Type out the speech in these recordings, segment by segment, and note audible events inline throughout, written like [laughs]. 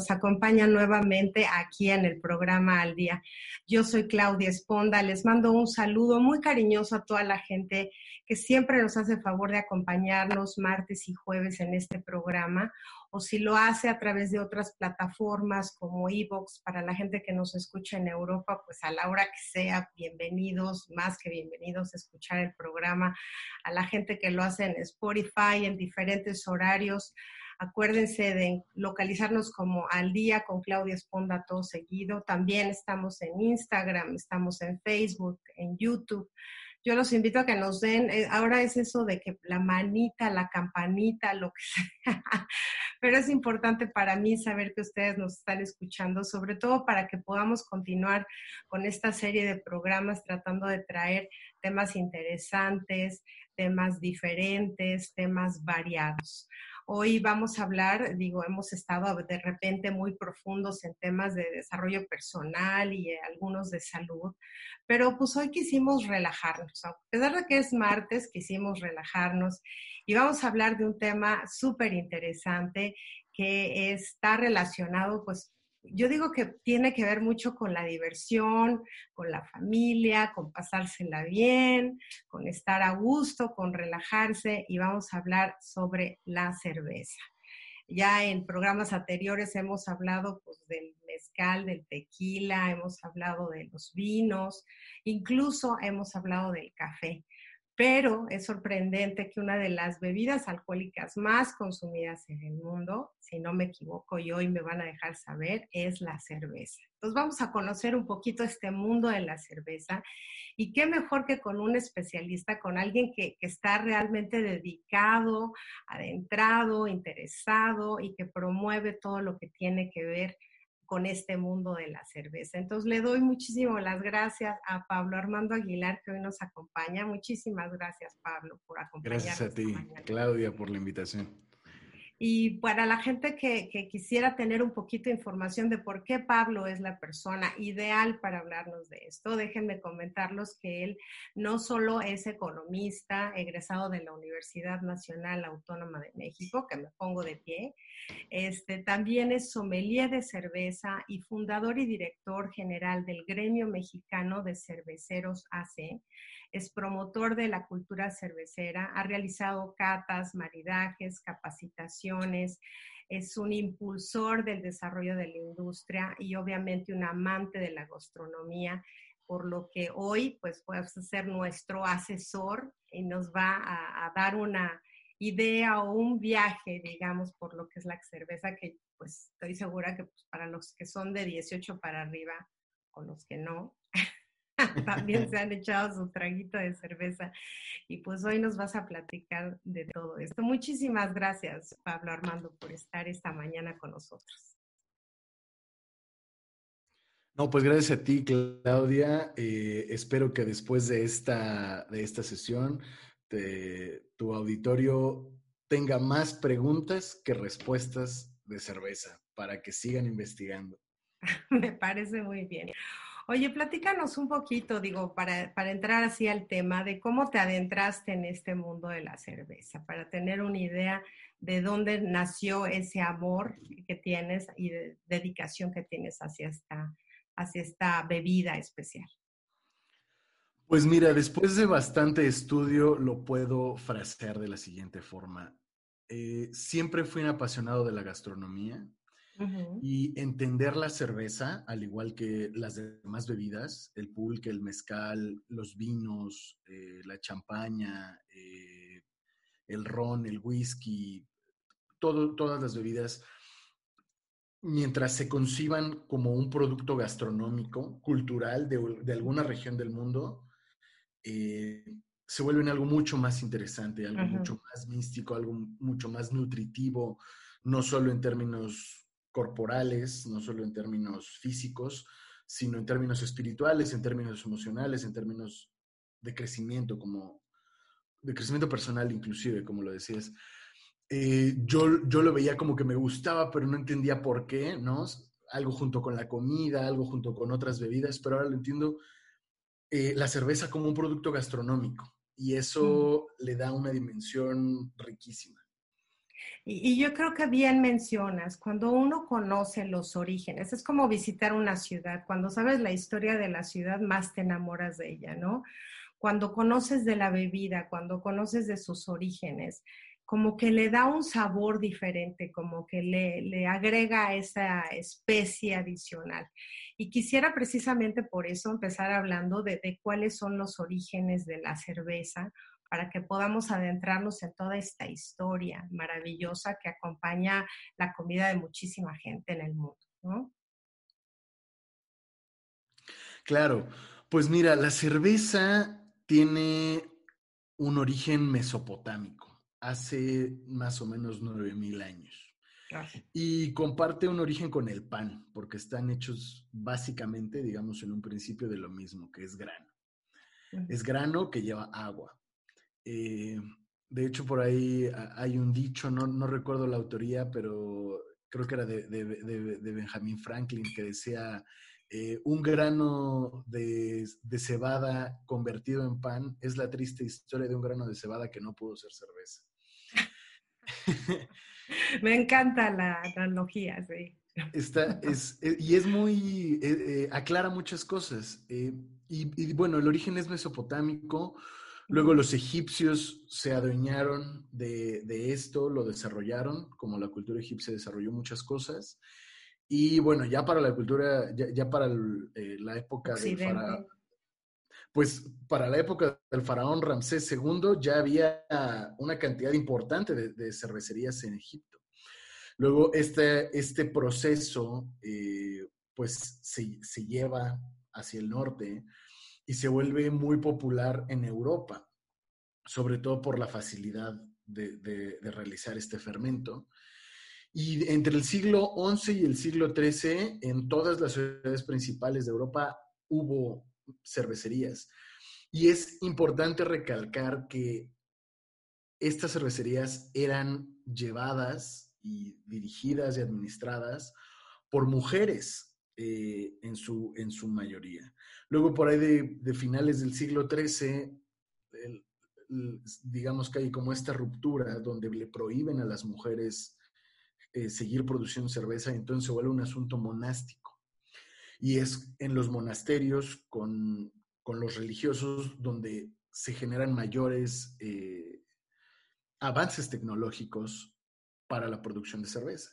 nos acompañan nuevamente aquí en el programa Al Día. Yo soy Claudia Esponda. Les mando un saludo muy cariñoso a toda la gente que siempre nos hace favor de acompañarnos martes y jueves en este programa, o si lo hace a través de otras plataformas como Evox, para la gente que nos escucha en Europa, pues a la hora que sea, bienvenidos, más que bienvenidos a escuchar el programa. A la gente que lo hace en Spotify en diferentes horarios Acuérdense de localizarnos como al día con Claudia Esponda todo seguido. También estamos en Instagram, estamos en Facebook, en YouTube. Yo los invito a que nos den, eh, ahora es eso de que la manita, la campanita, lo que sea, [laughs] pero es importante para mí saber que ustedes nos están escuchando, sobre todo para que podamos continuar con esta serie de programas tratando de traer temas interesantes, temas diferentes, temas variados. Hoy vamos a hablar, digo, hemos estado de repente muy profundos en temas de desarrollo personal y algunos de salud, pero pues hoy quisimos relajarnos. A pesar de que es martes, quisimos relajarnos y vamos a hablar de un tema súper interesante que está relacionado pues yo digo que tiene que ver mucho con la diversión, con la familia, con pasársela bien, con estar a gusto, con relajarse y vamos a hablar sobre la cerveza. Ya en programas anteriores hemos hablado pues, del mezcal, del tequila, hemos hablado de los vinos, incluso hemos hablado del café pero es sorprendente que una de las bebidas alcohólicas más consumidas en el mundo, si no me equivoco y hoy me van a dejar saber, es la cerveza. Entonces vamos a conocer un poquito este mundo de la cerveza y qué mejor que con un especialista, con alguien que, está realmente dedicado, adentrado, interesado y que promueve todo lo que tiene que ver con este mundo de la cerveza. Entonces le doy muchísimas las gracias a Pablo Armando Aguilar que hoy nos acompaña. Muchísimas gracias Pablo por acompañarnos. Gracias a ti, Claudia, por la invitación. Y para la gente que, quisiera tener un poquito de información de por qué Pablo es la persona ideal para hablarnos de esto, déjenme comentarlos que él no solo es economista, egresado de la Universidad Nacional Autónoma de México, que me pongo de pie, este, también es sommelier de cerveza y fundador y director general del Gremio Mexicano de Cerveceros AC es promotor de la cultura cervecera, ha realizado catas, maridajes, capacitaciones, es un impulsor del desarrollo de la industria y obviamente un amante de la gastronomía, por lo que hoy pues puede ser nuestro asesor y nos va a, dar una idea o un viaje, digamos, por lo que es la cerveza, que pues estoy segura que pues, para los que son de 18 para arriba o los que no, [laughs] también se han echado su traguito de cerveza. Y pues hoy nos vas a platicar de todo esto. Muchísimas gracias, Pablo Armando, por estar esta mañana con nosotros. No, pues gracias a ti, Claudia. Eh, espero que después de esta, de esta sesión tu auditorio tenga más preguntas que respuestas de cerveza para que sigan investigando. [laughs] Me parece muy bien. Oye, platícanos un poquito, digo, para, entrar así al tema de cómo te adentraste en este mundo de la cerveza, para tener una idea de dónde nació ese amor que tienes y de dedicación que tienes hacia esta, hacia esta bebida especial. Pues mira, después de bastante estudio lo puedo frasear de la siguiente forma. Eh, siempre fui un apasionado de la gastronomía, y entender la cerveza, al igual que las demás bebidas, el pulque, el mezcal, los vinos, eh, la champaña, eh, el ron, el whisky, todo, todas las bebidas, mientras se conciban como un producto gastronómico, cultural de, alguna región del mundo, eh, se vuelven algo mucho más interesante, algo mucho más místico, algo mucho más nutritivo, no solo en términos corporales, no solo en términos físicos, sino en términos espirituales, en términos emocionales, en términos de crecimiento, como de crecimiento personal inclusive, como lo decías. Eh, yo, yo lo veía como que me gustaba, pero no entendía por qué, ¿no? Algo junto con la comida, algo junto con otras bebidas, pero ahora lo entiendo, eh, la cerveza como un producto gastronómico y eso le da una dimensión riquísima. Y, yo creo que bien mencionas, cuando uno conoce los orígenes, es como visitar una ciudad, cuando sabes la historia de la ciudad, más te enamoras de ella, ¿no? Cuando conoces de la bebida, cuando conoces de sus orígenes, como que le da un sabor diferente, como que le, agrega esa especie adicional. Y quisiera precisamente por eso empezar hablando de cuáles son los orígenes de la cerveza, para que podamos adentrarnos en toda esta historia maravillosa que acompaña la comida de muchísima gente en el mundo, Claro, pues mira, la cerveza tiene un origen mesopotámico, hace más o menos 9000 años. Y comparte un origen con el pan, porque están hechos básicamente, digamos, en un principio de lo mismo, que es grano. Es grano que lleva agua. Eh, de hecho, por ahí hay un dicho, no, recuerdo la autoría, pero creo que era de, de, Benjamin Franklin, que decía, eh, un grano de, cebada convertido en pan es la triste historia de un grano de cebada que no pudo ser cerveza. [laughs] Me encanta la analogía, sí. Está, es, eh, y es muy, aclara muchas cosas. y, y, bueno, el origen es mesopotámico, Luego los egipcios se adueñaron de, esto, lo desarrollaron, como la cultura egipcia desarrolló muchas cosas. Y bueno, ya para la cultura, ya, para eh, la época del faraón, pues para la época del faraón Ramsés II ya había una cantidad importante de, cervecerías en Egipto. Luego este, este proceso eh, pues se, se lleva hacia el norte y se vuelve muy popular en Europa, sobre todo por la facilidad de, realizar este fermento. Y entre el siglo XI y el siglo XIII, en todas las ciudades principales de Europa hubo cervecerías. Y es importante recalcar que estas cervecerías eran llevadas y dirigidas y administradas por mujeres eh, en, su, en su mayoría. Luego, por ahí de, finales del siglo XIII, digamos que hay como esta ruptura donde le prohíben a las mujeres eh, seguir produciendo cerveza, entonces se vuelve un asunto monástico. Y es en los monasterios con, los religiosos donde se generan mayores eh, avances tecnológicos para la producción de cerveza.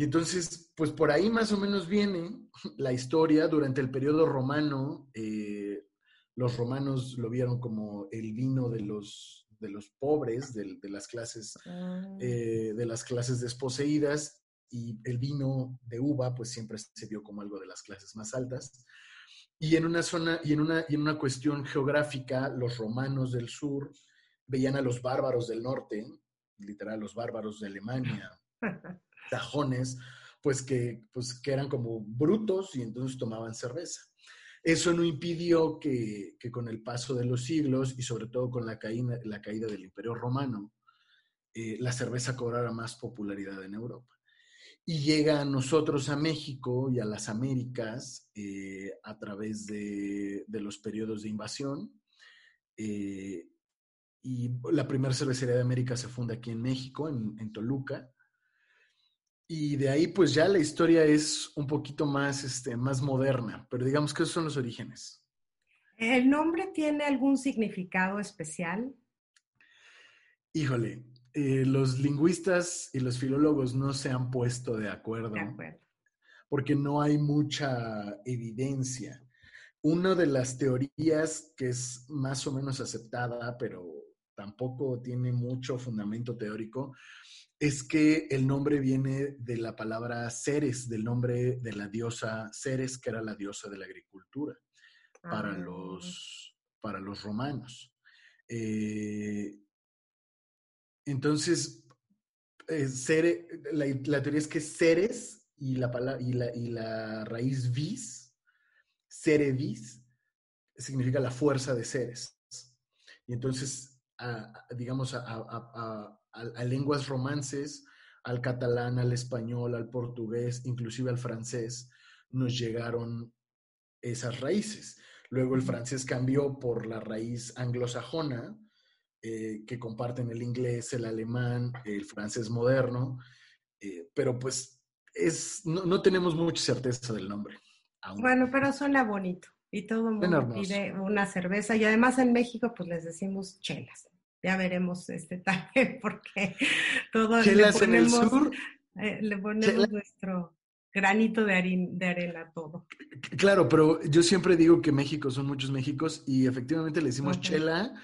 Y entonces, pues por ahí más o menos viene la historia. Durante el periodo romano, eh, los romanos lo vieron como el vino de los, de los pobres, de, las clases, ah. eh, de las clases desposeídas, y el vino de uva, pues siempre se vio como algo de las clases más altas. Y en una zona, y en una, y en una cuestión geográfica, los romanos del sur veían a los bárbaros del norte, literal, los bárbaros de Alemania, [laughs] tajones, pues que, pues que eran como brutos y entonces tomaban cerveza. Eso no impidió que, con el paso de los siglos y sobre todo con la caída, la caída del Imperio Romano, eh, la cerveza cobrara más popularidad en Europa. Y llega a nosotros, a México y a las Américas, eh, a través de, los periodos de invasión. Eh, y la primera cervecería de América se funda aquí en México, en Toluca. Y de ahí, pues ya la historia es un poquito más, este, más moderna, pero digamos que esos son los orígenes. ¿El nombre tiene algún significado especial? Híjole, eh, los lingüistas y los filólogos no se han puesto de acuerdo, de acuerdo, porque no hay mucha evidencia. Una de las teorías que es más o menos aceptada, pero tampoco tiene mucho fundamento teórico, es que el nombre viene de la palabra Ceres, del nombre de la diosa Ceres, que era la diosa de la agricultura para, ah. los, para los romanos. Eh, entonces, eh, la, teoría es que Ceres y la, y la, y la raíz vis, Cerevis, significa la fuerza de Ceres. Y entonces, digamos, a, a, lenguas romances, al catalán, al español, al portugués, inclusive al francés, nos llegaron esas raíces. Luego el francés cambió por la raíz anglosajona, eh, que comparten el inglés, el alemán, el francés moderno, eh, pero pues es, no, tenemos mucha certeza del nombre. Bueno, pero suena bonito y todo el mundo pide una cerveza y además en México pues les decimos chelas. Ya veremos este [laughs] también porque todo chelas le ponemos, en el sur. Eh, le ponemos nuestro granito de, de arena todo. Claro, pero yo siempre digo que México son muchos Méxicos y efectivamente le decimos chela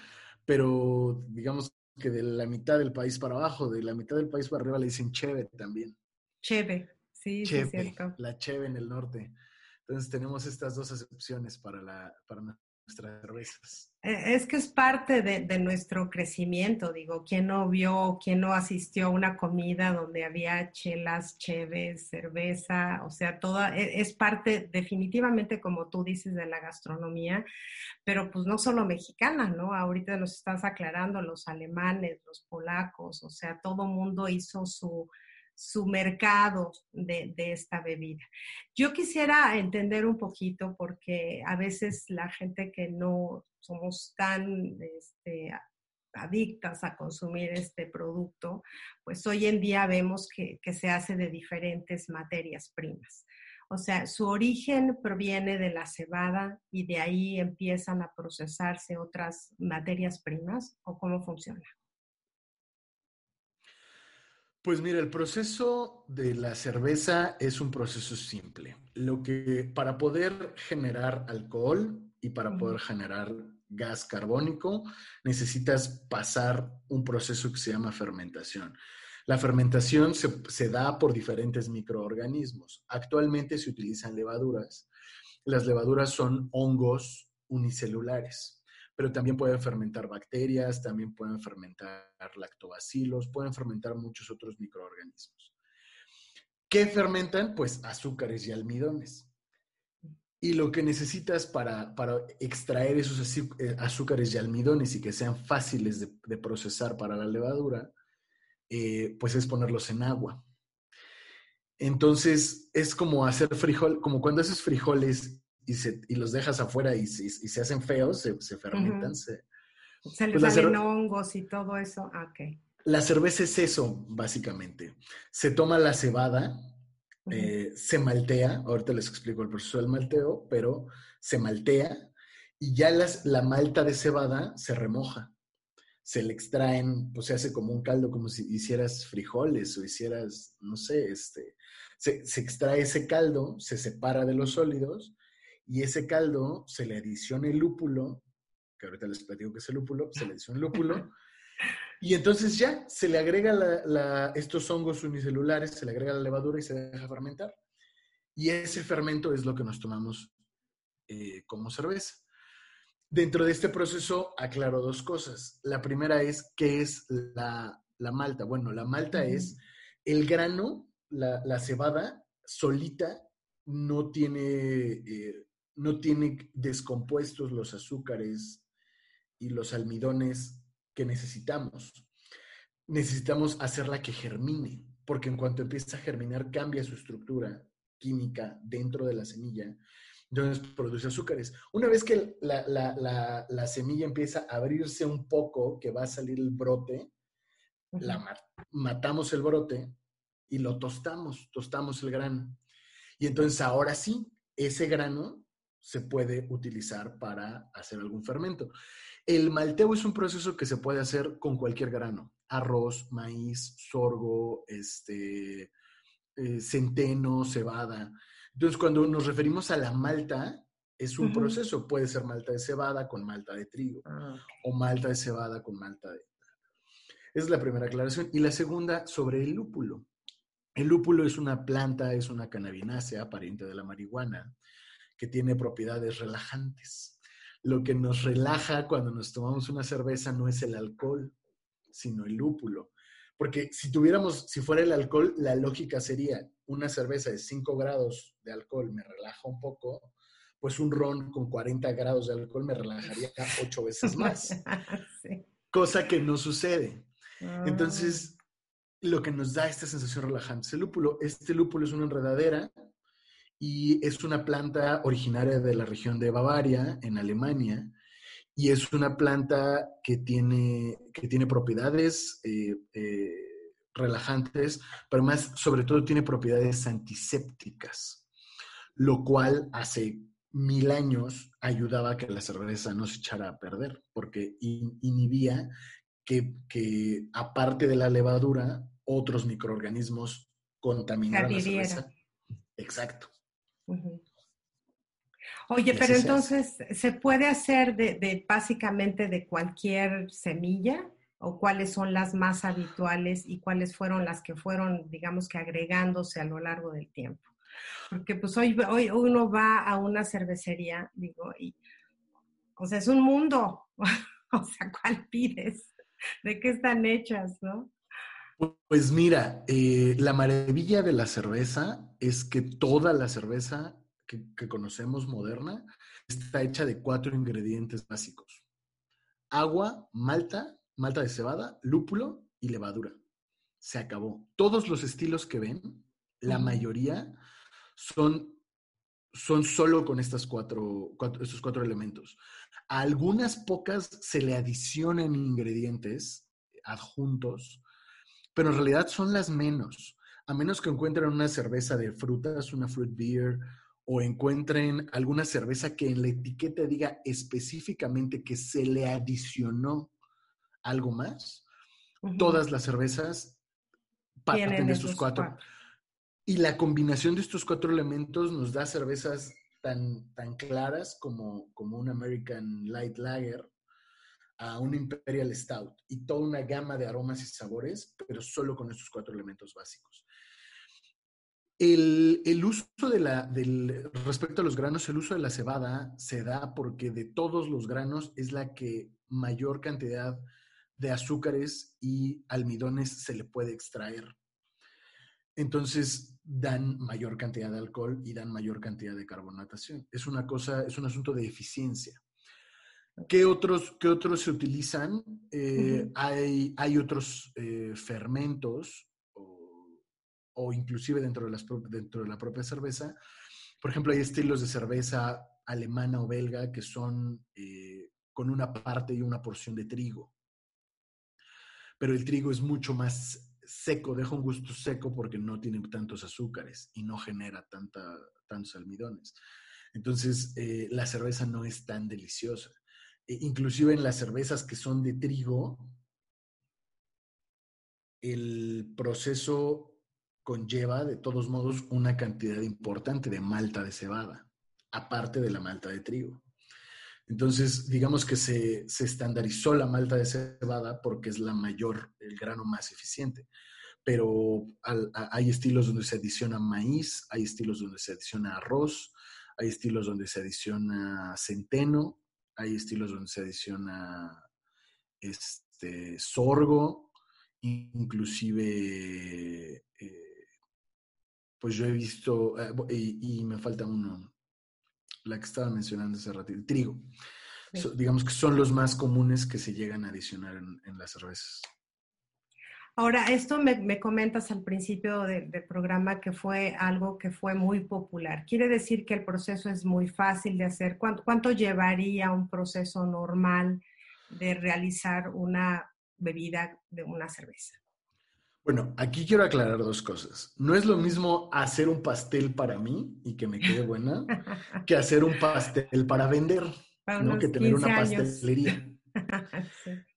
pero digamos que de la mitad del país para abajo, de la mitad del país para arriba le dicen cheve también. Cheve, sí, sí es cierto. La cheve en el norte. Entonces tenemos estas dos excepciones para, la, para nuestras cervezas. E, es que es parte de, nuestro crecimiento, digo, ¿quién no vio, quién no asistió a una comida donde había chelas, cheves, cerveza? O sea, toda, e, es parte definitivamente, como tú dices, de la gastronomía, pero pues no solo mexicana, ¿no? Ahorita nos estás aclarando los alemanes, los polacos, o sea, todo mundo hizo su su mercado de, esta bebida. Yo quisiera entender un poquito porque a veces la gente que no somos tan este, adictas a consumir este producto, pues hoy en día vemos que, que se hace de diferentes materias primas. O sea, su origen proviene de la cebada y de ahí empiezan a procesarse otras materias primas o cómo funciona. Pues mira, el proceso de la cerveza es un proceso simple. Lo que para poder generar alcohol y para poder generar gas carbónico necesitas pasar un proceso que se llama fermentación. La fermentación se, se da por diferentes microorganismos. Actualmente se utilizan levaduras. Las levaduras son hongos unicelulares pero también pueden fermentar bacterias, también pueden fermentar lactobacilos, pueden fermentar muchos otros microorganismos. ¿Qué fermentan? Pues azúcares y almidones. Y lo que necesitas para, extraer esos eh, azúcares y almidones y que sean fáciles de, procesar para la levadura, eh, pues es ponerlos en agua. Entonces es como hacer frijol, como cuando haces frijoles y, los dejas afuera y, se hacen feos, se, fermentan. Se, se les pues salen hongos y todo eso. Ah, la cerveza es eso, básicamente. Se toma la cebada, eh, se maltea, ahorita les explico el proceso del malteo, pero se maltea y ya las, la malta de cebada se remoja. Se le extraen, pues se hace como un caldo, como si hicieras frijoles o hicieras, no sé, este, se, se extrae ese caldo, se separa de los sólidos y ese caldo se le adiciona el lúpulo, que ahorita les platico que es el lúpulo, se le adiciona el lúpulo, [laughs] y entonces ya se le agrega estos hongos unicelulares, se le agrega la levadura y se deja fermentar. Y ese fermento es lo que nos tomamos eh, como cerveza. Dentro de este proceso aclaro dos cosas. La primera es, ¿qué es la, malta? Bueno, la malta es el grano, la, cebada solita no tiene eh, no tiene descompuestos los azúcares y los almidones que necesitamos. Necesitamos hacerla que germine, porque en cuanto empieza a germinar cambia su estructura química dentro de la semilla, entonces produce azúcares. Una vez que la, semilla empieza a abrirse un poco, que va a salir el brote, la matamos el brote y lo tostamos, tostamos el grano. Y entonces ahora sí, ese grano se puede utilizar para hacer algún fermento. El malteo es un proceso que se puede hacer con cualquier grano, arroz, maíz, sorgo, este, eh, centeno, cebada. Entonces, cuando nos referimos a la malta, es un proceso. Puede ser malta de cebada con malta de trigo ah, o malta de cebada con malta de... Es la primera aclaración. Y la segunda, sobre el lúpulo. El lúpulo es una planta, es una cannabinácea, pariente de la marihuana, que tiene propiedades relajantes. Lo que nos relaja cuando nos tomamos una cerveza no es el alcohol, sino el lúpulo. Porque si tuviéramos, si fuera el alcohol, la lógica sería una cerveza de 5 grados de alcohol me relaja un poco, pues un ron con 40 grados de alcohol me relajaría [laughs] 8 veces más. [laughs] Cosa que no sucede. Ah. Entonces, lo que nos da esta sensación relajante es el lúpulo. Este lúpulo es una enredadera y es una planta originaria de la región de Bavaria, en Alemania, y es una planta que tiene, que tiene propiedades eh, eh, relajantes, pero más sobre todo tiene propiedades antisépticas, lo cual hace mil años ayudaba a que la cerveza no se echara a perder, porque inhibía que, que, aparte de la levadura, otros microorganismos contaminaran la cerveza. Exacto. Oye, pero entonces, ¿se puede hacer de, básicamente de cualquier semilla? ¿O cuáles son las más habituales y cuáles fueron las que fueron, digamos que agregándose a lo largo del tiempo? Porque pues hoy, hoy uno va a una cervecería, digo, y, o sea, es un mundo. [laughs] o sea, ¿cuál pides? ¿De qué están hechas, no? Pues mira, eh, la maravilla de la cerveza es que toda la cerveza que, conocemos moderna está hecha de cuatro ingredientes básicos. Agua, malta, malta de cebada, lúpulo y levadura. Se acabó. Todos los estilos que ven, la mayoría son, son solo con estas cuatro, estos cuatro elementos. A algunas pocas se le adicionan ingredientes adjuntos, pero en realidad son las menos. A menos que encuentren una cerveza de frutas, una fruit beer o encuentren alguna cerveza que en la etiqueta diga específicamente que se le adicionó algo más, todas las cervezas parten de estos cuatro. Y la combinación de estos cuatro elementos nos da cervezas tan, tan claras como, como un American Light Lager, a un Imperial Stout y toda una gama de aromas y sabores, pero solo con estos cuatro elementos básicos. El, uso de la, del, respecto a los granos, el uso de la cebada se da porque de todos los granos es la que mayor cantidad de azúcares y almidones se le puede extraer. Entonces dan mayor cantidad de alcohol y dan mayor cantidad de carbonatación. Es una cosa, es un asunto de eficiencia. ¿Qué otros, qué otros se utilizan? Eh, hay, hay, otros eh, fermentos o inclusive dentro de, las, dentro de la propia cerveza. Por ejemplo, hay estilos de cerveza alemana o belga que son eh, con una parte y una porción de trigo. Pero el trigo es mucho más seco, deja un gusto seco porque no tiene tantos azúcares y no genera tanta, tantos almidones. Entonces, la cerveza no es tan deliciosa. E inclusive en las cervezas que son de trigo, el proceso conlleva de todos modos una cantidad importante de malta de cebada, aparte de la malta de trigo. Entonces, digamos que se, estandarizó la malta de cebada porque es la mayor, el grano más eficiente. Pero hay estilos donde se adiciona maíz, hay estilos donde se adiciona arroz, hay estilos donde se adiciona centeno, hay estilos donde se adiciona este, sorgo, inclusive eh, pues yo he visto, eh, y, me falta uno, la que estaba mencionando hace rato, el trigo. digamos que son los más comunes que se llegan a adicionar en, las cervezas. Ahora, esto me, comentas al principio del programa que fue algo que fue muy popular. ¿Quiere decir que el proceso es muy fácil de hacer? ¿Cuánto, cuánto llevaría un proceso normal de realizar una bebida de una cerveza? Bueno, aquí quiero aclarar dos cosas. No es lo mismo hacer un pastel para mí y que me quede buena [laughs] que hacer un pastel para vender, ¿no? Que tener una pastelería. [laughs]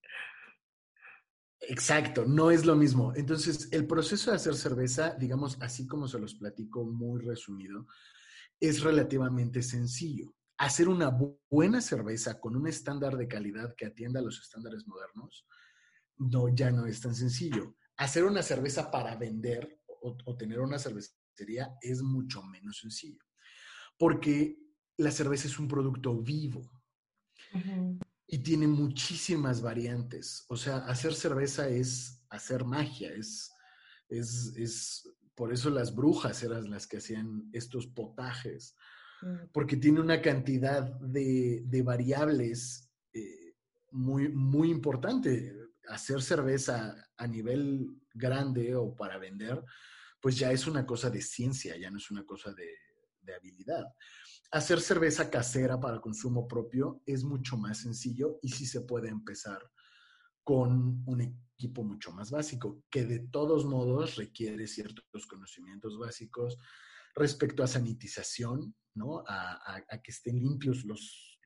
Exacto, no es lo mismo. Entonces, el proceso de hacer cerveza, digamos, así como se los platico muy resumido, es relativamente sencillo. Hacer una buena cerveza con un estándar de calidad que atienda a los estándares modernos, no, ya no es tan sencillo hacer una cerveza para vender o, tener una cervecería es mucho menos sencillo, porque la cerveza es un producto vivo y tiene muchísimas variantes. O sea, hacer cerveza es hacer magia, es, es, por eso las brujas eran las que hacían estos potajes, mm. porque tiene una cantidad de, variables eh, muy, muy importante hacer cerveza a nivel grande o para vender, pues ya es una cosa de ciencia, ya no es una cosa de, habilidad. Hacer cerveza casera para consumo propio es mucho más sencillo y sí se puede empezar con un equipo mucho más básico, que de todos modos requiere ciertos conocimientos básicos respecto a sanitización, ¿no? A, que estén limpios los,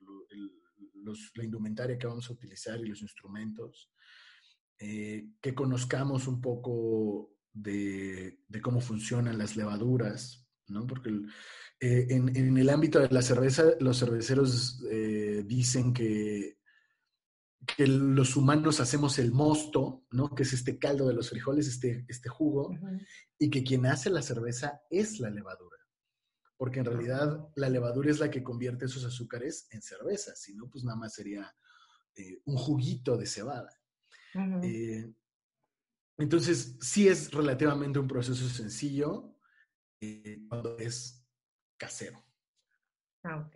la indumentaria que vamos a utilizar y los instrumentos, eh, que conozcamos un poco de, cómo funcionan las levaduras, ¿no? Porque eh, en, el ámbito de la cerveza, los cerveceros eh, dicen que que los humanos hacemos el mosto, ¿no? Que es este caldo de los frijoles, este, este jugo, y que quien hace la cerveza es la levadura. Porque en realidad la levadura es la que convierte esos azúcares en cerveza, si no, pues nada más sería eh, un juguito de cebada. Eh, entonces, sí es relativamente un proceso sencillo cuando es Ah.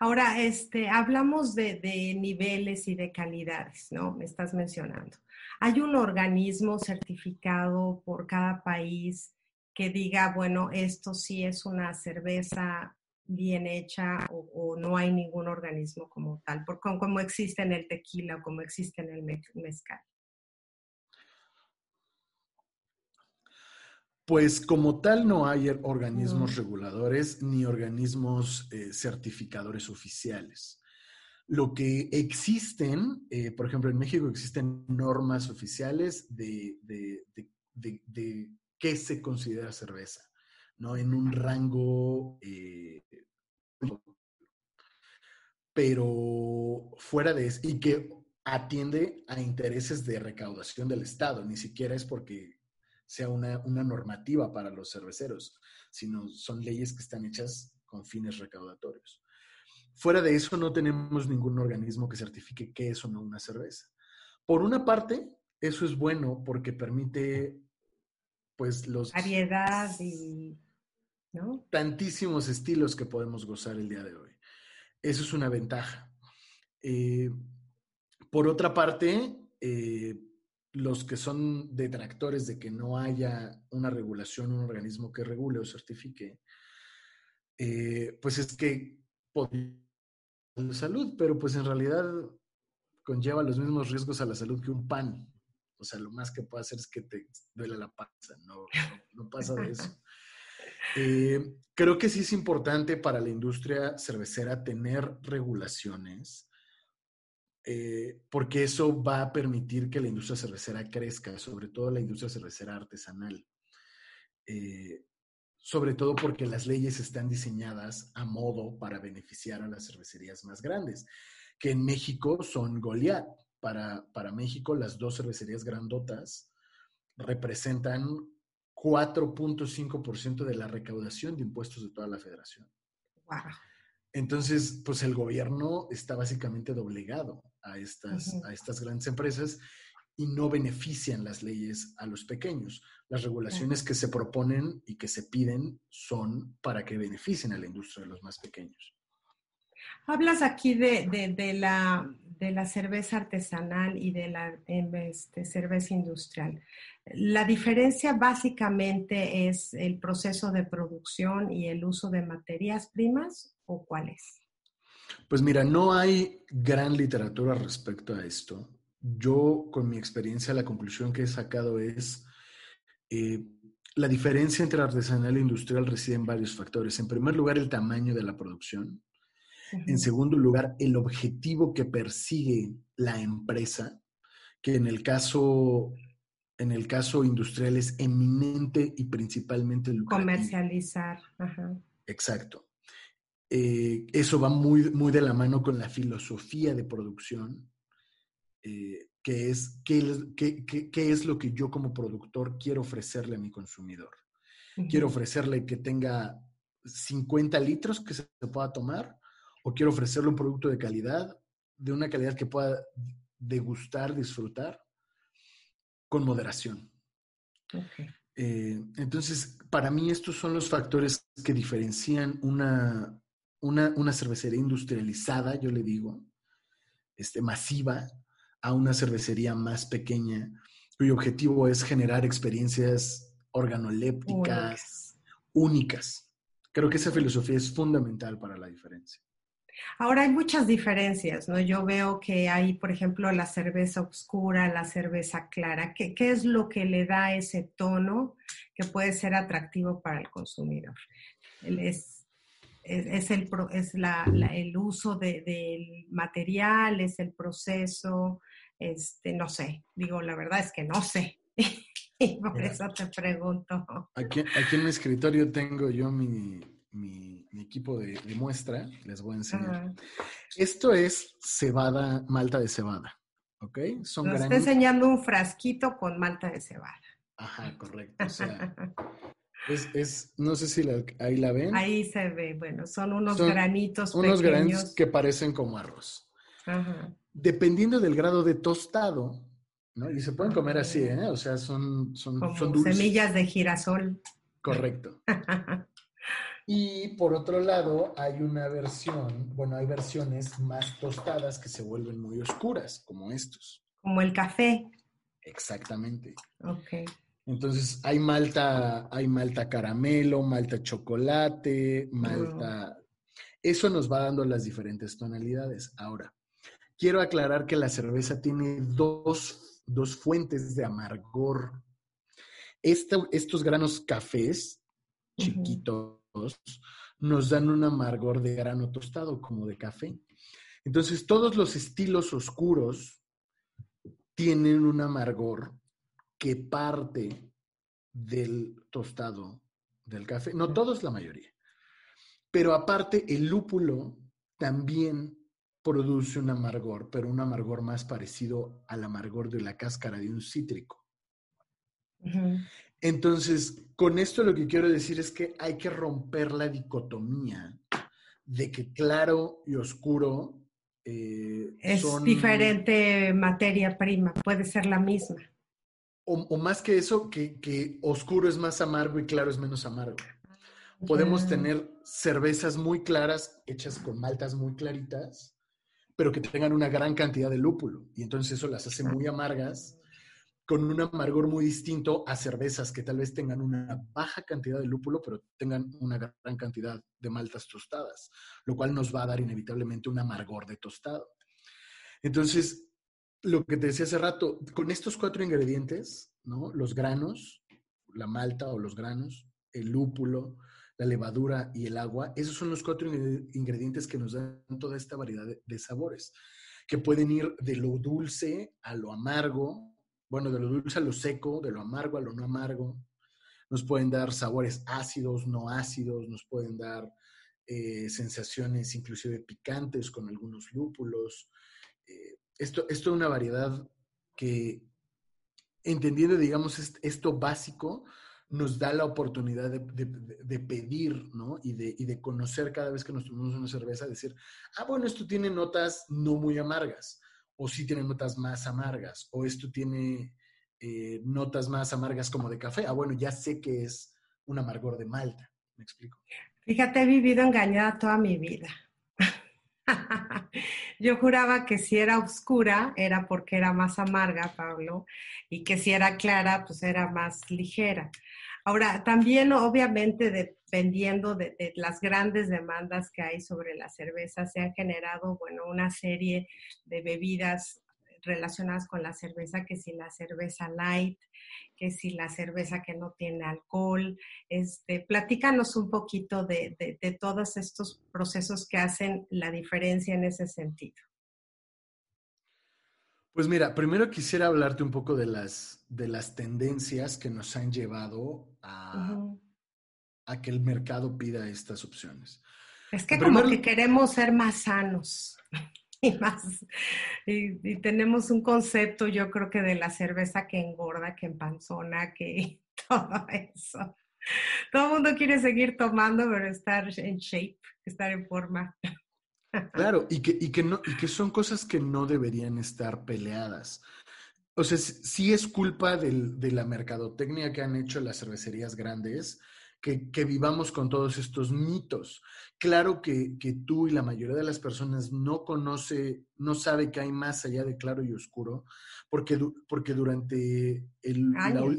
Ahora, este, hablamos de, niveles y de calidades, ¿no? Me estás mencionando. ¿Hay un organismo certificado por cada país que diga, bueno, esto sí es una cerveza bien hecha o, no hay ningún organismo como tal, por, como, existe en el tequila o como existe en el mezcal? Pues como tal no hay organismos reguladores ni organismos eh, certificadores oficiales. Lo que existen, eh, por ejemplo, en México existen normas oficiales de, qué se considera cerveza, ¿no? En un rango, eh, pero fuera de eso, y que atiende a intereses de recaudación del Estado, ni siquiera es porque sea una, normativa para los cerveceros, sino son leyes que están hechas con fines recaudatorios. Fuera de eso, no tenemos ningún organismo que certifique qué es o no una cerveza. Por una parte, eso es bueno porque permite, pues, los... Variedad y... ¿no? Tantísimos estilos que podemos gozar el día de hoy. Eso es una ventaja. Eh, por otra parte, eh, los que son detractores de que no haya una regulación, un organismo que regule o certifique, eh, pues es que la salud, pero pues en realidad conlleva los mismos riesgos a la salud que un pan. O sea, lo más que puede hacer es que te duele la panza, no, no, pasa de eso. [laughs] Eh, creo que sí es importante para la industria cervecera tener regulaciones eh, porque eso va a permitir que la industria cervecera crezca, sobre todo la industria cervecera artesanal. Eh, sobre todo porque las leyes están diseñadas a modo para beneficiar a las cervecerías más grandes, que en México son Goliat. Para, para México, las dos cervecerías grandotas representan 4.5% de la recaudación de impuestos de toda la federación. Wow. Entonces, pues el gobierno está básicamente doblegado a estas, a estas grandes empresas y no benefician las leyes a los pequeños. Las regulaciones que se proponen y que se piden son para que beneficien a la industria de los más pequeños. Hablas aquí de, la, cerveza artesanal y de la este, cerveza industrial. La diferencia básicamente es el proceso de producción y el uso de materias primas o cuál es? Pues mira, no hay gran literatura respecto a esto. Yo, con mi experiencia, la conclusión que he sacado es eh, la diferencia entre artesanal e industrial reside en varios factores. En primer lugar, el tamaño de la producción. En segundo lugar, el objetivo que persigue la empresa, que en el caso, en el caso industrial es eminente y principalmente lucrativo. Comercializar. Exacto. Eh, eso va muy, muy de la mano con la filosofía de producción, eh, que es qué, qué, es lo que yo como productor quiero ofrecerle a mi consumidor. Quiero ofrecerle que tenga 50 litros que se pueda tomar o quiero ofrecerle un producto de calidad, de una calidad que pueda degustar, disfrutar, con moderación. Eh, entonces, para mí estos son los factores que diferencian una, una, cervecería industrializada, yo le digo, este, masiva, a una cervecería más pequeña, cuyo objetivo es generar experiencias organolépticas únicas. Creo que esa filosofía es fundamental para la diferencia. Ahora hay muchas diferencias, ¿no? Yo veo que hay, por ejemplo, la cerveza oscura, la cerveza clara. ¿Qué, qué es lo que le da ese tono que puede ser atractivo para el consumidor? Es, es, el, es la, el uso de, del material, es el proceso, este, no sé. Digo, la verdad es que no sé. [laughs] y por eso te pregunto. Aquí, aquí en mi escritorio tengo yo mi, mi, equipo de, muestra, les voy a enseñar. Esto es cebada, malta de cebada, ¿ok? Son Nos está enseñando un frasquito con malta de cebada. Ajá, correcto. O sea, es, no sé si ahí la ven. Ahí se ve, bueno, son unos granitos Unos granitos que parecen como arroz. Ajá. Dependiendo del grado de tostado, ¿no? Y se pueden comer así, ¿eh? O sea, son, son, son semillas de girasol. Correcto. [laughs] Y por otro lado, hay una versión, bueno, hay versiones más tostadas que se vuelven muy oscuras, como estos. Como el café. Exactamente. Ok. Entonces, hay malta, hay malta caramelo, malta chocolate, malta... Eso nos va dando las diferentes tonalidades. Ahora, quiero aclarar que la cerveza tiene dos, dos fuentes de amargor. estos granos cafés chiquitos nos dan un amargor de grano tostado, como de café. Entonces, todos los estilos oscuros tienen un amargor que parte del tostado del café. No todos, la mayoría. Pero aparte, el lúpulo también produce un amargor, pero un amargor más parecido al amargor de la cáscara de un cítrico. Entonces, con esto lo que quiero decir es que hay que romper la dicotomía de que claro y oscuro eh, es diferente materia prima, puede ser la misma. O, más que eso, que, oscuro es más amargo y claro es menos amargo. Podemos tener cervezas muy claras hechas con maltas muy claritas, pero que tengan una gran cantidad de lúpulo. Y entonces eso las hace muy amargas con un amargor muy distinto a cervezas que tal vez tengan una baja cantidad de lúpulo, pero tengan una gran cantidad de maltas tostadas, lo cual nos va a dar inevitablemente un amargor de tostado. Entonces, lo que te decía hace rato, con estos cuatro ingredientes, ¿no? Los granos, la malta o los granos, el lúpulo, la levadura y el agua, esos son los cuatro ingredientes que nos dan toda esta variedad de sabores, que pueden ir de lo dulce a lo amargo, bueno, de lo dulce a lo seco, de lo amargo a lo no amargo. Nos pueden dar sabores ácidos, no ácidos, nos pueden dar eh, sensaciones inclusive picantes con algunos lúpulos. Eh, esto, esto es una variedad que, entendiendo, digamos, esto básico, nos da la oportunidad de, pedir, ¿no? Y de, y de conocer cada vez que nos tomamos una cerveza, decir, ah, bueno, esto tiene notas no muy amargas o sí tiene notas más amargas, o esto tiene eh, notas más amargas como de café. Ah, bueno, ya sé que es un amargor de malta. ¿Me explico? Fíjate, he vivido engañada toda mi vida. [laughs] Yo juraba que si era oscura era porque era más amarga, Pablo, y que si era clara, pues era más ligera. Ahora, también obviamente dependiendo de, las grandes demandas que hay sobre la cerveza, se han generado, bueno, una serie de bebidas relacionadas con la cerveza, que si la cerveza light, que si la cerveza que no tiene alcohol. Este, platícanos un poquito de, de todos estos procesos que hacen la diferencia en ese sentido. Pues mira, primero quisiera hablarte un poco de las, de las tendencias que nos han llevado a, a que el mercado pida estas opciones. Es que como que queremos ser más sanos [laughs] y más, y, tenemos un concepto, yo creo que de la cerveza que engorda, que empanzona, que [laughs] todo eso. Todo el mundo quiere seguir tomando, pero estar en shape, estar en forma. [laughs] Claro, y que, y que, no, y que son cosas que no deberían estar peleadas. O sea, sí es culpa de la mercadotecnia que han hecho las cervecerías grandes que, que vivamos con todos estos mitos. Claro que, que, tú y la mayoría de las personas no conoce, no sabe que hay más allá de claro y oscuro, porque, porque durante el, la,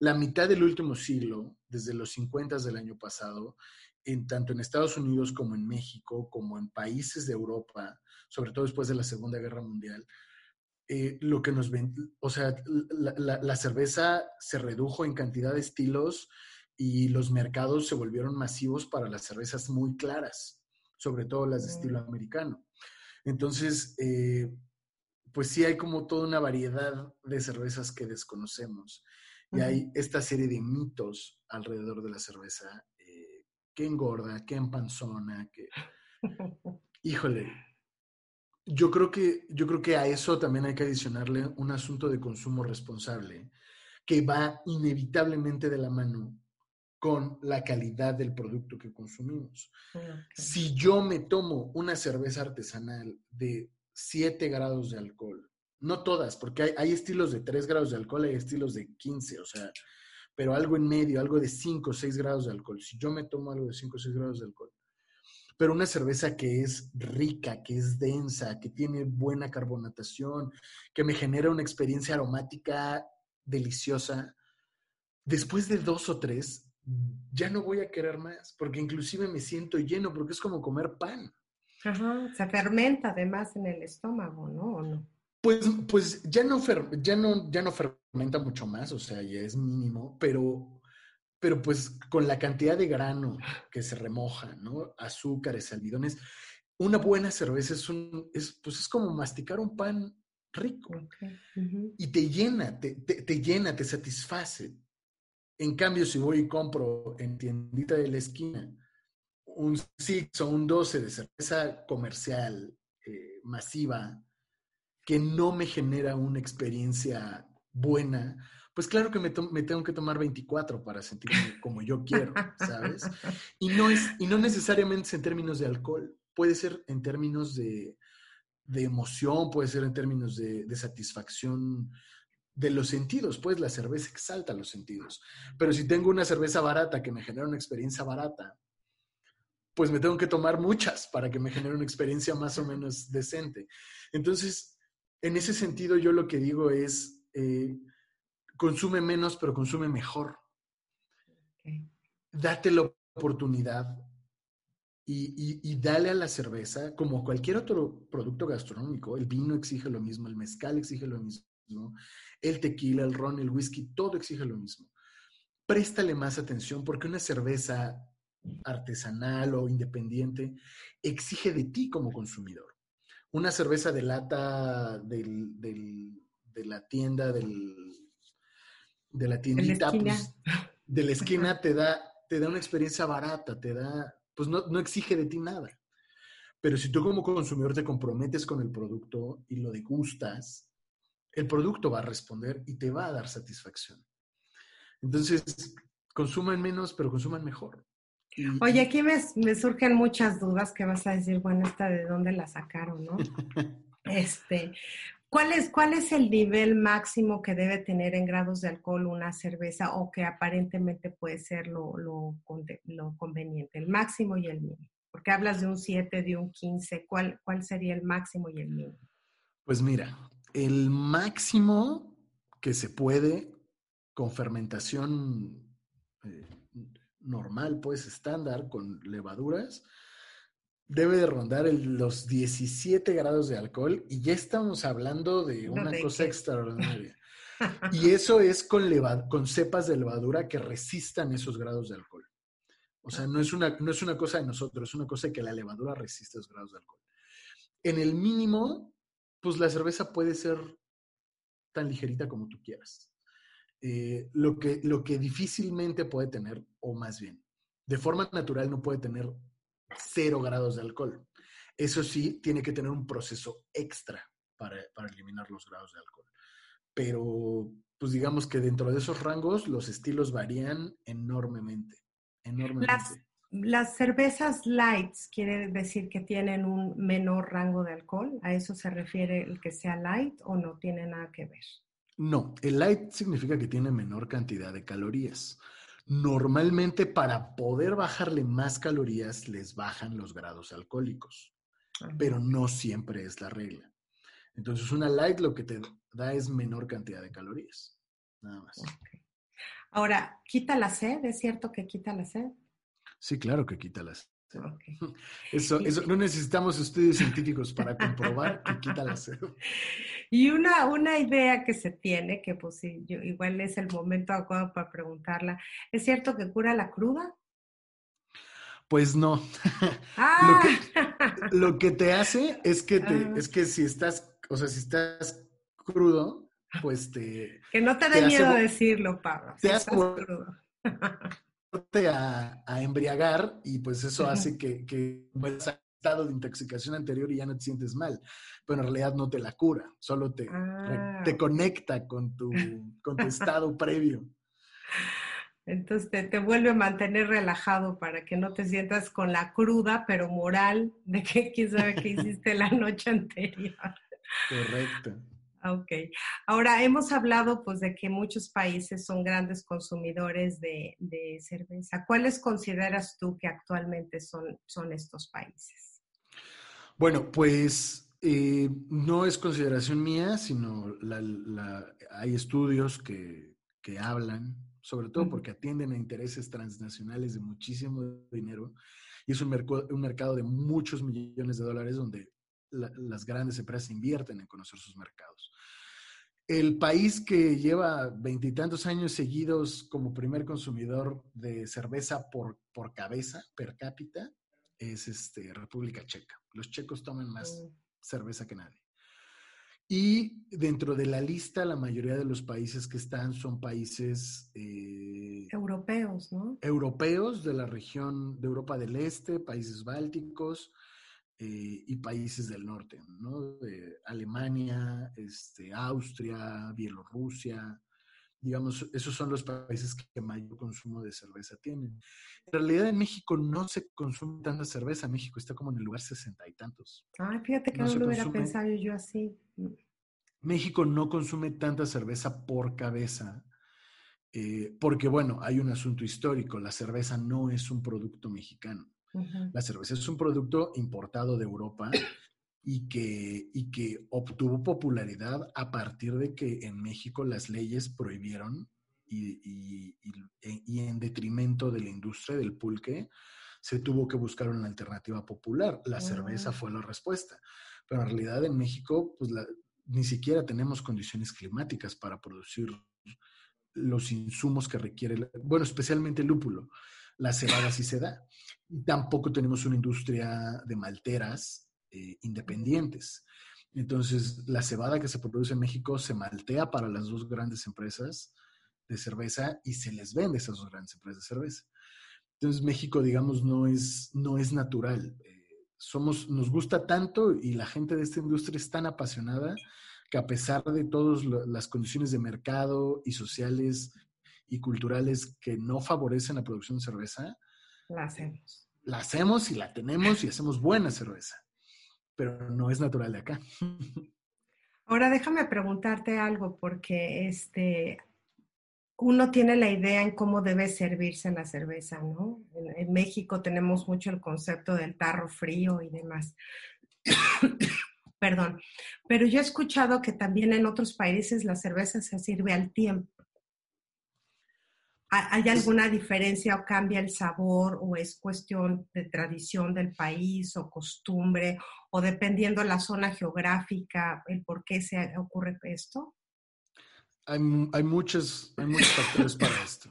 la, mitad del último siglo, desde los 50 del año pasado, en, tanto en Estados Unidos como en México, como en países de Europa, sobre todo después de la Segunda Guerra Mundial, eh, lo que nos ven, o sea, la, cerveza se redujo en cantidad de estilos y los mercados se volvieron masivos para las cervezas muy claras, sobre todo las de estilo americano. Entonces, eh, pues sí hay como toda una variedad de cervezas que desconocemos. Y hay esta serie de mitos alrededor de la cerveza que engorda, que empanzona, que... [laughs] Híjole, yo creo que, yo creo que a eso también hay que adicionarle un asunto de consumo responsable que va inevitablemente de la mano con la calidad del producto que consumimos. Si yo me tomo una cerveza artesanal de 7 grados de alcohol, no todas, porque hay, hay, estilos de 3 grados de alcohol, hay estilos de 15, o sea, pero algo en medio, algo de 5 o 6 grados de alcohol. Si yo me tomo algo de 5 o 6 grados de alcohol, pero una cerveza que es rica, que es densa, que tiene buena carbonatación, que me genera una experiencia aromática deliciosa, después de dos o tres, ya no voy a querer más, porque inclusive me siento lleno, porque es como comer pan. Ajá, se fermenta además en el estómago, ¿no? ¿O no? Pues, pues ya, no ya, no, ya no fermenta mucho más, o sea, ya es mínimo, pero, pero pues con la cantidad de grano que se remoja, ¿no? Azúcares, almidones, una buena cerveza es, un, es, pues es como masticar un pan rico y te llena, te, te, llena, te satisface. En cambio, si voy y compro en tiendita de la esquina un Six o un 12 de cerveza comercial eh, masiva, que no me genera una experiencia buena, pues claro que me, tengo que tomar 24 para sentirme como yo quiero, ¿sabes? Y no, es, y no necesariamente es en términos de alcohol, puede ser en términos de, emoción, puede ser en términos de, de, satisfacción de los sentidos, pues la cerveza exalta los sentidos. Pero si tengo una cerveza barata que me genera una experiencia barata, pues me tengo que tomar muchas para que me genere una experiencia más o menos decente. Entonces, en ese sentido, yo lo que digo es, eh, consume menos, pero consume mejor. Date la oportunidad y, dale a la cerveza, como cualquier otro producto gastronómico, el vino exige lo mismo, el mezcal exige lo mismo, el tequila, el ron, el whisky, todo exige lo mismo. Préstale más atención porque una cerveza artesanal o independiente exige de ti como consumidor una cerveza de lata del, de la tienda, del, de la tiendita, pues, de la esquina te da, te da una experiencia barata, te da, pues no, no exige de ti nada. Pero si tú como consumidor te comprometes con el producto y lo degustas, el producto va a responder y te va a dar satisfacción. Entonces, consuman menos, pero consuman mejor. Oye, aquí me, surgen muchas dudas que vas a decir, bueno, esta de dónde la sacaron, ¿no? [laughs] este, ¿cuál es, ¿cuál es el nivel máximo que debe tener en grados de alcohol una cerveza o que aparentemente puede ser lo, lo, lo conveniente? El máximo y el mínimo. Porque hablas de un 7, de un 15, ¿cuál, ¿cuál sería el máximo y el mínimo? Pues mira, el máximo que se puede con fermentación eh, normal, pues estándar, con levaduras, debe de rondar los 17 grados de alcohol y ya estamos hablando de una cosa extraordinaria. [laughs] Y eso es con, con cepas de levadura que resistan esos grados de alcohol. O sea, no es, una, no es una cosa de nosotros, es una cosa de que la levadura resiste esos grados de alcohol. En el mínimo, pues la cerveza puede ser tan ligerita como tú quieras. Eh, lo, que, lo que difícilmente puede tener, o más bien, de forma natural no puede tener cero grados de alcohol. Eso sí, tiene que tener un proceso extra para, eliminar los grados de alcohol. Pero, pues digamos que dentro de esos rangos los estilos varían enormemente. enormemente. Las, las cervezas lights quiere decir que tienen un menor rango de alcohol. ¿A eso se refiere el que sea light o no tiene nada que ver? No, el light significa que tiene menor cantidad de calorías. Normalmente para poder bajarle más calorías les bajan los grados alcohólicos, pero no siempre es la regla. Entonces una light lo que te da es menor cantidad de calorías, nada más. Ahora, ¿quita la sed? ¿Es cierto que quita la sed? Sí, claro que quita las [laughs] Eso, [laughs] eso, no necesitamos estudios científicos para comprobar que quita la. Y una, una idea que se tiene, que pues igual es el momento adecuado para preguntarla, ¿es cierto que cura la cruda? Pues no. [laughs] Ah. lo, que, te hace es que te, ah. es que si estás, o sea, si estás crudo, pues te. Que no te dé miedo decirlo, Pablo. Te si crudo. A, a, embriagar y pues eso hace que, que estado de intoxicación anterior y ya no te sientes mal, pero en realidad no te la cura, solo te, ah. te conecta con tu, con tu [laughs] estado previo. Entonces te, vuelve a mantener relajado para que no te sientas con la cruda, pero moral, de que quién sabe qué [laughs] hiciste la noche anterior. Correcto. Ok. Ahora, hemos hablado pues de que muchos países son grandes consumidores de, cerveza. ¿Cuáles consideras tú que actualmente son, son estos países? Bueno, pues eh, no es consideración mía, sino hay estudios que, que hablan sobre todo porque atienden a intereses transnacionales de muchísimo dinero y es un, un mercado de muchos millones de dólares donde las grandes empresas invierten en conocer sus mercados. El país que lleva veintitantos años seguidos como primer consumidor de cerveza por, por cabeza, per cápita, es este, República Checa. Los checos toman más mm. cerveza que nadie. Y dentro de la lista, la mayoría de los países que están son países... Eh, europeos, ¿no? Europeos de la región de Europa del Este, países bálticos eh, y países del norte, ¿no? Alemania, este, Austria, Bielorrusia. Digamos, esos son los países que mayor consumo de cerveza tienen. En realidad en México no se consume tanta cerveza. México está como en el lugar sesenta y tantos. Ay, fíjate que no, lo hubiera pensado yo así. México no consume tanta cerveza por cabeza, eh, porque bueno, hay un asunto histórico, la cerveza no es un producto mexicano. La cerveza es un producto importado de Europa y que, y que obtuvo popularidad a partir de que en México las leyes prohibieron y, en detrimento de la industria del pulque, se tuvo que buscar una alternativa popular. La cerveza fue la respuesta. Pero en realidad en México, pues la, ni siquiera tenemos condiciones climáticas para producir los insumos que requiere, bueno, especialmente el lúpulo. La cebada sí se da. Tampoco tenemos una industria de malteras eh, independientes. Entonces, la cebada que se produce en México se maltea para las dos grandes empresas de cerveza y se les vende a esas dos grandes empresas de cerveza. Entonces, México, digamos, no es, no es natural. Eh, somos, nos gusta tanto y la gente de esta industria es tan apasionada que a pesar de todas las condiciones de mercado y sociales y culturales que no favorecen la producción de cerveza, la hacemos. La hacemos y la tenemos y hacemos buena cerveza, pero no es natural de acá. Ahora déjame preguntarte algo, porque este, uno tiene la idea en cómo debe servirse la cerveza, ¿no? En, México tenemos mucho el concepto del tarro frío y demás. [coughs] Perdón, pero yo he escuchado que también en otros países la cerveza se sirve al tiempo. ¿Hay alguna diferencia o cambia el sabor o es cuestión de tradición del país o costumbre o dependiendo la zona geográfica, el por qué se ocurre esto? hay, muchos, factores para [laughs] esto.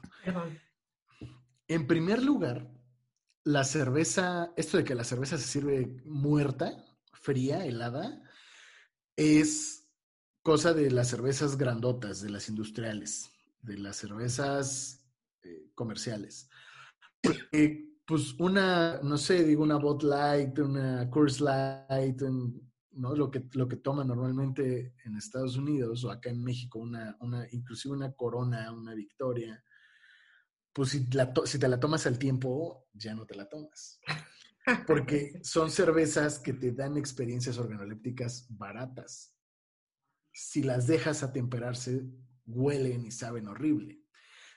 En primer lugar, la cerveza, esto de que la cerveza se sirve muerta, fría, helada, es cosa de las cervezas grandotas, de las industriales, de las cervezas eh, comerciales. pues una, no sé, digo una Bot Light, una Coors Light, ¿no? Lo que, lo que toma normalmente en Estados Unidos o acá en México, una, una, inclusive una corona, una victoria, pues si, si te la tomas al tiempo, ya no te la tomas. Porque [laughs] son cervezas que te dan experiencias organolépticas baratas. Si las dejas atemperarse, huelen y saben horrible.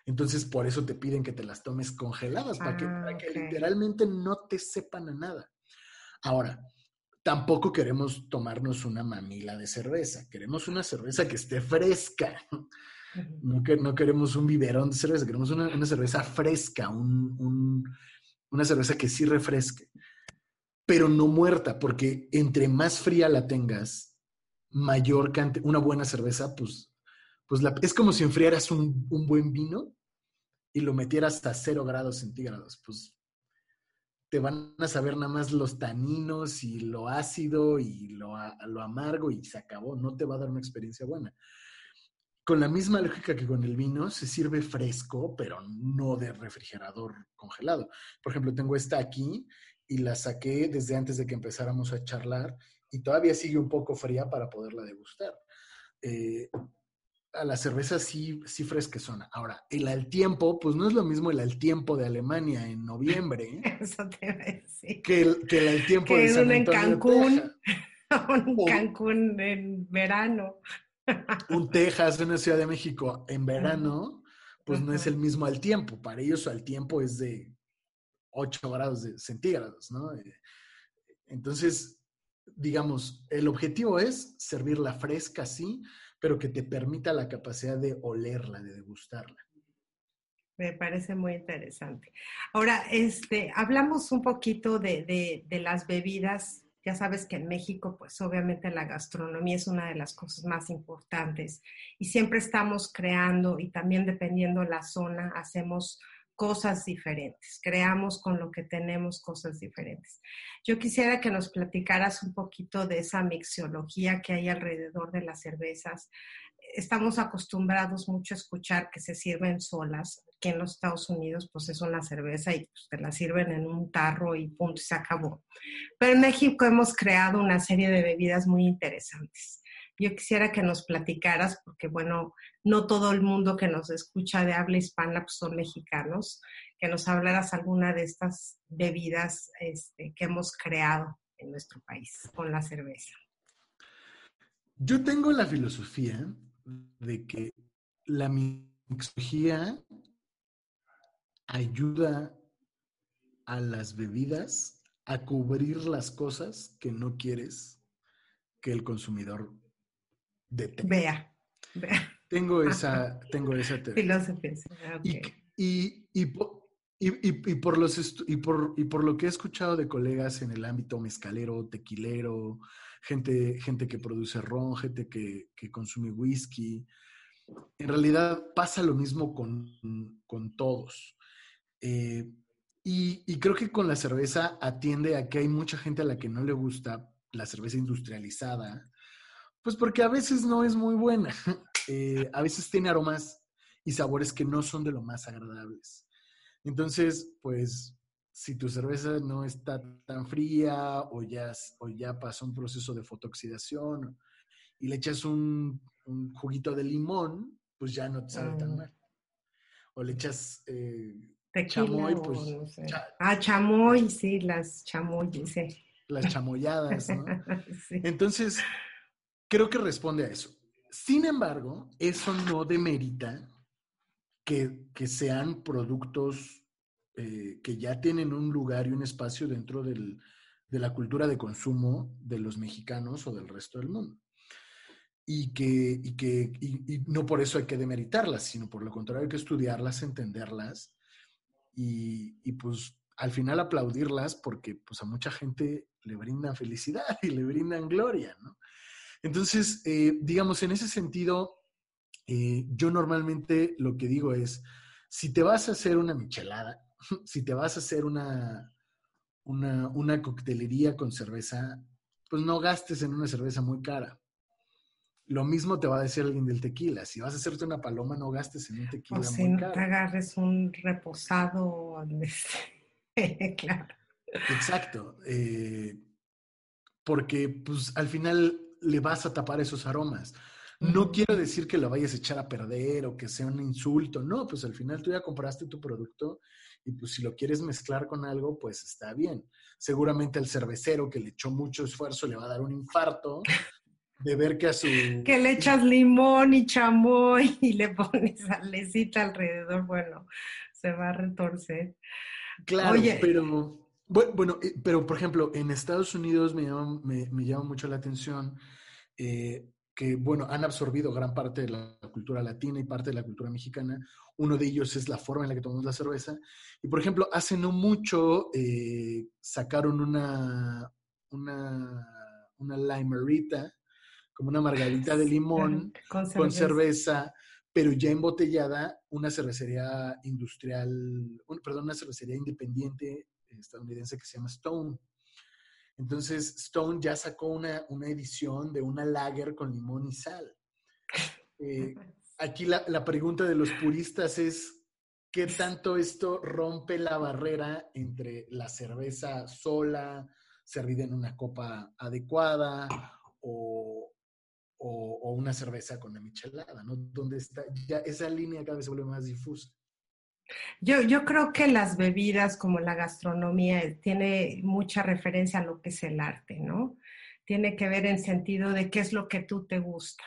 Entonces, por eso te piden que te las tomes congeladas, para que, para que ah, literalmente no te sepan a nada. Ahora, tampoco queremos tomarnos una mamila de cerveza, queremos una cerveza que esté fresca. No, que, no queremos un biberón de cerveza, queremos una, cerveza fresca, un, una cerveza que sí refresque, pero no muerta, porque entre más fría la tengas, mayor cantidad, una buena cerveza, pues, pues es como si enfriaras un, buen vino y lo metieras hasta cero grados centígrados, pues te van a saber nada más los taninos y lo ácido y lo, lo, amargo y se acabó, no te va a dar una experiencia buena. Con la misma lógica que con el vino, se sirve fresco, pero no de refrigerador congelado. Por ejemplo, tengo esta aquí y la saqué desde antes de que empezáramos a charlar y todavía sigue un poco fría para poderla degustar. Eh, a la cerveza sí, sí fresquezona. Ahora, el al tiempo, pues no es lo mismo el al tiempo de Alemania en noviembre. [laughs] Eso te decir. Que el, que el al tiempo de San en Cancún. [laughs] un Cancún en verano. [laughs] un Texas, una Ciudad de México en verano, pues no es el mismo al tiempo. Para ellos al tiempo es de 8 grados de centígrados, ¿no? Eh, entonces, digamos, el objetivo es servirla fresca, sí, pero que te permita la capacidad de olerla, de degustarla. Me parece muy interesante. Ahora, este, hablamos un poquito de, de, las bebidas. Ya sabes que en México, pues obviamente la gastronomía es una de las cosas más importantes y siempre estamos creando y también dependiendo la zona, hacemos cosas diferentes, creamos con lo que tenemos cosas diferentes. Yo quisiera que nos platicaras un poquito de esa mixología que hay alrededor de las cervezas. Estamos acostumbrados mucho a escuchar que se sirven solas. Aquí en los Estados Unidos, pues es una cerveza y pues, te la sirven en un tarro y punto, se acabó. Pero en México hemos creado una serie de bebidas muy interesantes. Yo quisiera que nos platicaras, porque bueno, no todo el mundo que nos escucha de habla hispana pues, son mexicanos, que nos hablaras alguna de estas bebidas este, que hemos creado en nuestro país con la cerveza. Yo tengo la filosofía de que la mixología ayuda a las bebidas a cubrir las cosas que no quieres que el consumidor Vea. [laughs] Tengo esa, tengo esa filosofía. Y, y, por, los y, por, y por lo que he escuchado de colegas en el ámbito mezcalero, tequilero, gente, gente que produce ron, gente que, consume whisky, en realidad pasa lo mismo con, todos. Eh, y, y, creo que con la cerveza atiende a que hay mucha gente a la que no le gusta la cerveza industrializada, pues porque a veces no es muy buena. [laughs] Eh, a veces tiene aromas y sabores que no son de lo más agradables. Entonces, pues, si tu cerveza no está tan fría o ya, o ya pasó un proceso de fotoxidación y le echas un, juguito de limón, pues ya no te sabe tan mm. mal. O le echas eh, chamoy, pues... ah, chamoy, sí, las chamoy, sí. Las chamoyadas, ¿no? [laughs] Entonces, creo que responde a eso. Sin embargo, eso no demerita que, sean productos eh, que ya tienen un lugar y un espacio dentro de la cultura de consumo de los mexicanos o del resto del mundo. Y que, que no por eso hay que demeritarlas, sino por lo contrario hay que estudiarlas, entenderlas y, y pues al final aplaudirlas porque pues a mucha gente le brindan felicidad [laughs] y le brindan gloria, ¿no? Entonces, eh, digamos, en ese sentido, eh, yo normalmente lo que digo es, si te vas a hacer una michelada, [laughs] si te vas a hacer una, una, coctelería con cerveza, pues no gastes en una cerveza muy cara. Lo mismo te va a decir alguien del tequila. Si vas a hacerte una paloma, no gastes en un tequila o si no te agarres un reposado. [laughs] claro. Exacto. Eh, porque, pues, al final le vas a tapar esos aromas. No quiero decir que lo vayas a echar a perder o que sea un insulto, no, pues al final tú ya compraste tu producto y pues si lo quieres mezclar con algo, pues está bien. Seguramente el cervecero que le echó mucho esfuerzo le va a dar un infarto [laughs] de ver que a su... Que le echas limón y chamoy y le pones salecita alrededor, bueno, se va a retorcer. Claro, pero bueno, eh, pero por ejemplo, en Estados Unidos me llama, me, llama mucho la atención eh, que, bueno, han absorbido gran parte de la cultura latina y parte de la cultura mexicana. Uno de ellos es la forma en la que tomamos la cerveza. Y por ejemplo, hace no mucho eh, sacaron una, una, una limerita, como una margarita de limón [laughs] con cerveza. pero ya embotellada, una cervecería industrial, perdón, una cervecería independiente estadounidense que se llama Stone. Entonces, Stone ya sacó una, una edición de una lager con limón y sal. [laughs] Eh, aquí la, la, pregunta de los puristas es, ¿qué tanto esto rompe la barrera entre la cerveza sola, servida en una copa adecuada, o, o, una cerveza con la michelada, ¿no? Donde está, ya esa línea cada vez se vuelve más difusa. Yo, yo creo que las bebidas como la gastronomía eh, tiene mucha referencia a lo que es el arte, ¿no? Tiene que ver en sentido de qué es lo que tú te gusta.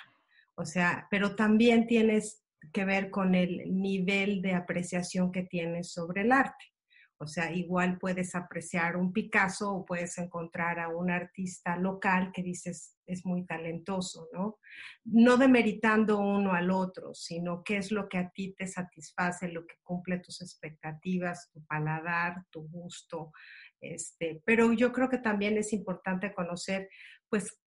O sea, pero también tienes que ver con el nivel de apreciación que tienes sobre el arte. O sea, igual puedes apreciar un Picasso o puedes encontrar a un artista local que dices es muy talentoso, ¿no? No demeritando uno al otro, sino qué es lo que a ti te satisface, lo que cumple tus expectativas, tu paladar, tu gusto. Este, pero yo creo que también es importante conocer, pues,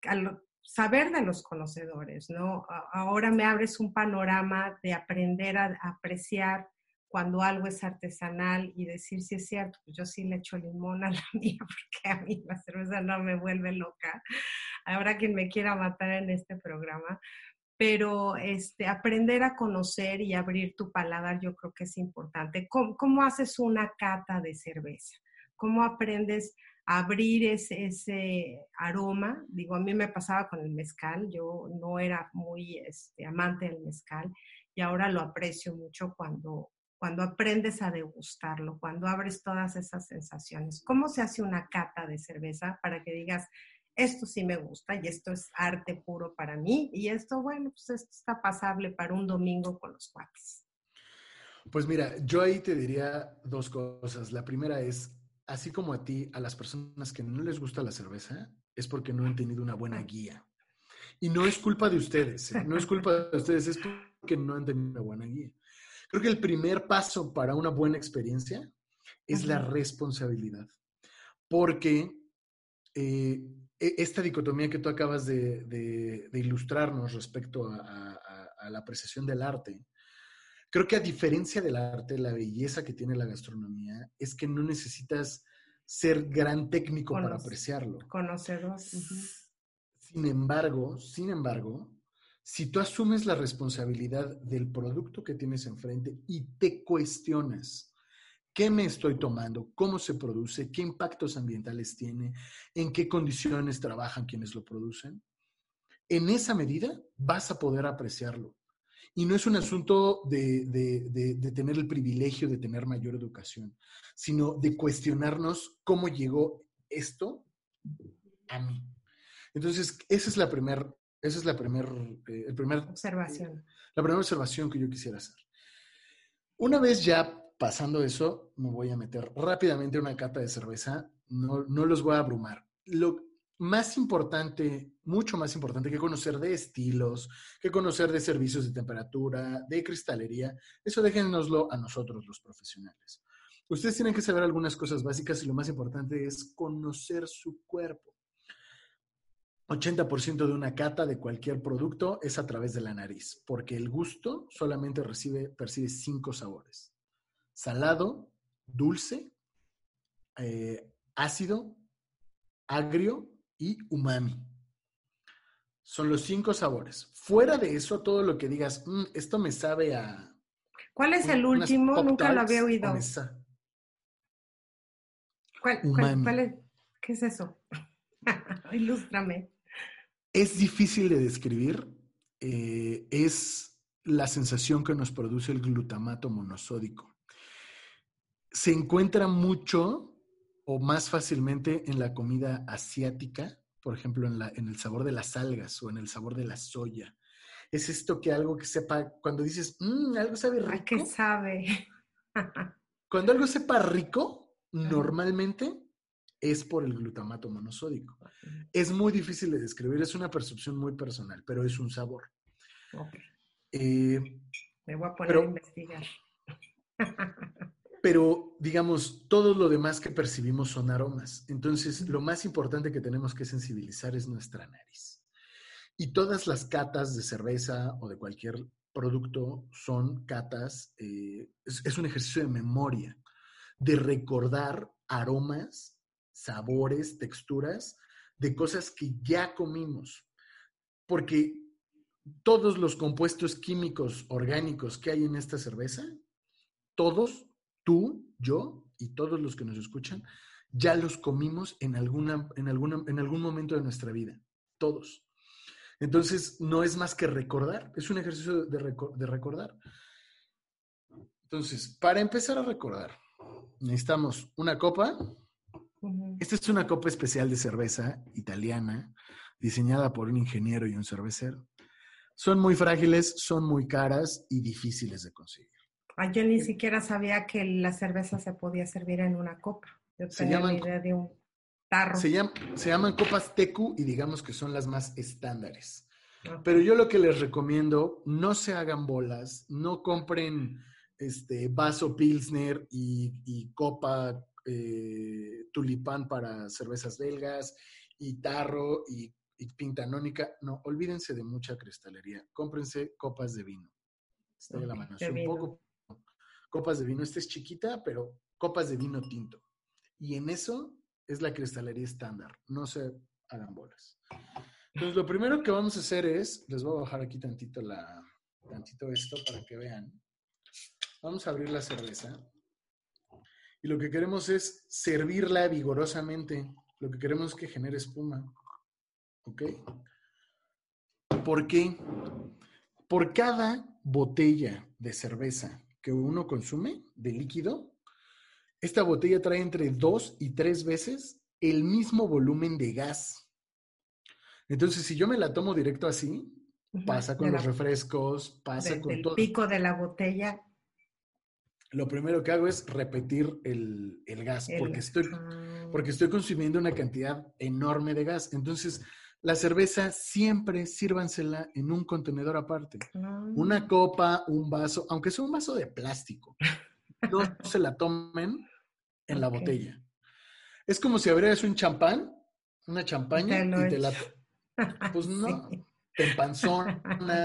saber de los conocedores, ¿no? Ahora me abres un panorama de aprender a apreciar cuando algo es artesanal y decir si es cierto, pues yo sí le echo limón a la [laughs] mía porque a mí la cerveza no me vuelve loca. Habrá quien me quiera matar en este programa, pero este, aprender a conocer y abrir tu paladar yo creo que es importante. ¿Cómo, cómo haces una cata de cerveza? ¿Cómo aprendes a abrir ese, ese, aroma? Digo, a mí me pasaba con el mezcal, yo no era muy este, amante del mezcal y ahora lo aprecio mucho cuando, cuando aprendes a degustarlo, cuando abres todas esas sensaciones. ¿Cómo se hace una cata de cerveza para que digas, esto sí me gusta y esto es arte puro para mí y esto, bueno, pues esto está pasable para un domingo con los cuates? Pues mira, yo ahí te diría dos cosas. La primera es, así como a ti, a las personas que no les gusta la cerveza, es porque no han tenido una buena guía. Y no es culpa de ustedes, ¿eh? no es culpa de ustedes, es porque no han tenido una buena guía. Creo que el primer paso para una buena experiencia es la responsabilidad, porque eh, e, esta dicotomía que tú acabas de, ilustrarnos respecto a, la apreciación del arte, creo que a diferencia del arte, la belleza que tiene la gastronomía es que no necesitas ser gran técnico para apreciarlo. Conocedor. Sin embargo, sin embargo, si tú asumes la responsabilidad del producto que tienes enfrente y te cuestionas, ¿qué me estoy tomando? ¿Cómo se produce? ¿Qué impactos ambientales tiene? ¿En qué condiciones trabajan quienes lo producen? En esa medida vas a poder apreciarlo. Y no es un asunto de, tener el privilegio de tener mayor educación, sino de cuestionarnos cómo llegó esto a mí. Entonces, esa es la primera esa es la primera eh, primer, observación. la primera observación que yo quisiera hacer. Una vez ya pasando eso, me voy a meter rápidamente una cata de cerveza. No, no los voy a abrumar. Lo más importante, mucho más importante que conocer de estilos, que conocer de servicios de temperatura, de cristalería, eso déjenoslo a nosotros los profesionales. Ustedes tienen que saber algunas cosas básicas y lo más importante es conocer su cuerpo. 80% de una cata de cualquier producto es a través de la nariz, porque el gusto solamente recibe, percibe cinco sabores. Salado, dulce, eh, ácido, agrio y umami. Son los cinco sabores. Fuera de eso, todo lo que digas, mm, esto me sabe a... ¿Cuál es el último? Nunca lo había oído. ¿Cuál, cuál es? ¿Qué es eso? [laughs] Ilústrame es difícil de describir, eh, es la sensación que nos produce el glutamato monosódico. Se encuentra mucho o más fácilmente en la comida asiática, por ejemplo, en, la, en el sabor de las algas o en el sabor de la soya. Es esto que algo que sepa, cuando dices, mmm, algo sabe rico. qué sabe? [laughs] cuando algo sepa rico, normalmente es por el glutamato monosódico. Es muy difícil de describir, es una percepción muy personal, pero es un sabor. Eh, Me voy a poner a investigar. pero, digamos, todo lo demás que percibimos son aromas. Entonces, lo más importante que tenemos que sensibilizar es nuestra nariz. Y todas las catas de cerveza o de cualquier producto son catas, eh, es, un ejercicio de memoria, de recordar aromas, sabores, texturas de cosas que ya comimos. Porque todos los compuestos químicos orgánicos que hay en esta cerveza, todos, tú, yo y todos los que nos escuchan, ya los comimos en, alguna, en, alguna, en algún momento de nuestra vida. Todos. Entonces, no es más que recordar, es un ejercicio de, recordar. Entonces, para empezar a recordar, necesitamos una copa. Esta es una copa especial de cerveza italiana, diseñada por un ingeniero y un cervecero. Son muy frágiles, son muy caras y difíciles de conseguir. yo ni siquiera sabía que la cerveza se podía servir en una copa. Yo tenía la idea de un se, llaman copas Tecu y digamos que son las más estándares. Pero yo lo que les recomiendo, no se hagan bolas, no compren este vaso Pilsner y, copa eh, tulipán para cervezas belgas y tarro y, y pintanónica. No, olvídense de mucha cristalería. Cómprense copas de vino. Está de la mano. un poco copas de vino. Esta es chiquita, pero copas de vino tinto. Y en eso es la cristalería estándar. No se hagan bolas. Entonces, lo primero que vamos a hacer es, les voy a bajar aquí tantito, la, tantito esto para que vean. Vamos a abrir la cerveza. Y lo que queremos es servirla vigorosamente. Lo que queremos es que genere espuma. ¿Ok? ¿Por qué? Por cada botella de cerveza que uno consume de líquido, esta botella trae entre dos y tres veces el mismo volumen de gas. Entonces, si yo me la tomo directo así, pasa con los refrescos, pasa con todo. El pico de la botella. Lo primero que hago es repetir el, gas, porque, estoy, porque estoy consumiendo una cantidad enorme de gas. Entonces, la cerveza siempre sírvansela en un contenedor aparte. Ah. Una copa, un vaso, aunque sea un vaso de plástico. no [laughs] se la tomen en la botella. Es como si abrieras un champán, una champaña, y te la... [laughs] Pues no, te empanzona,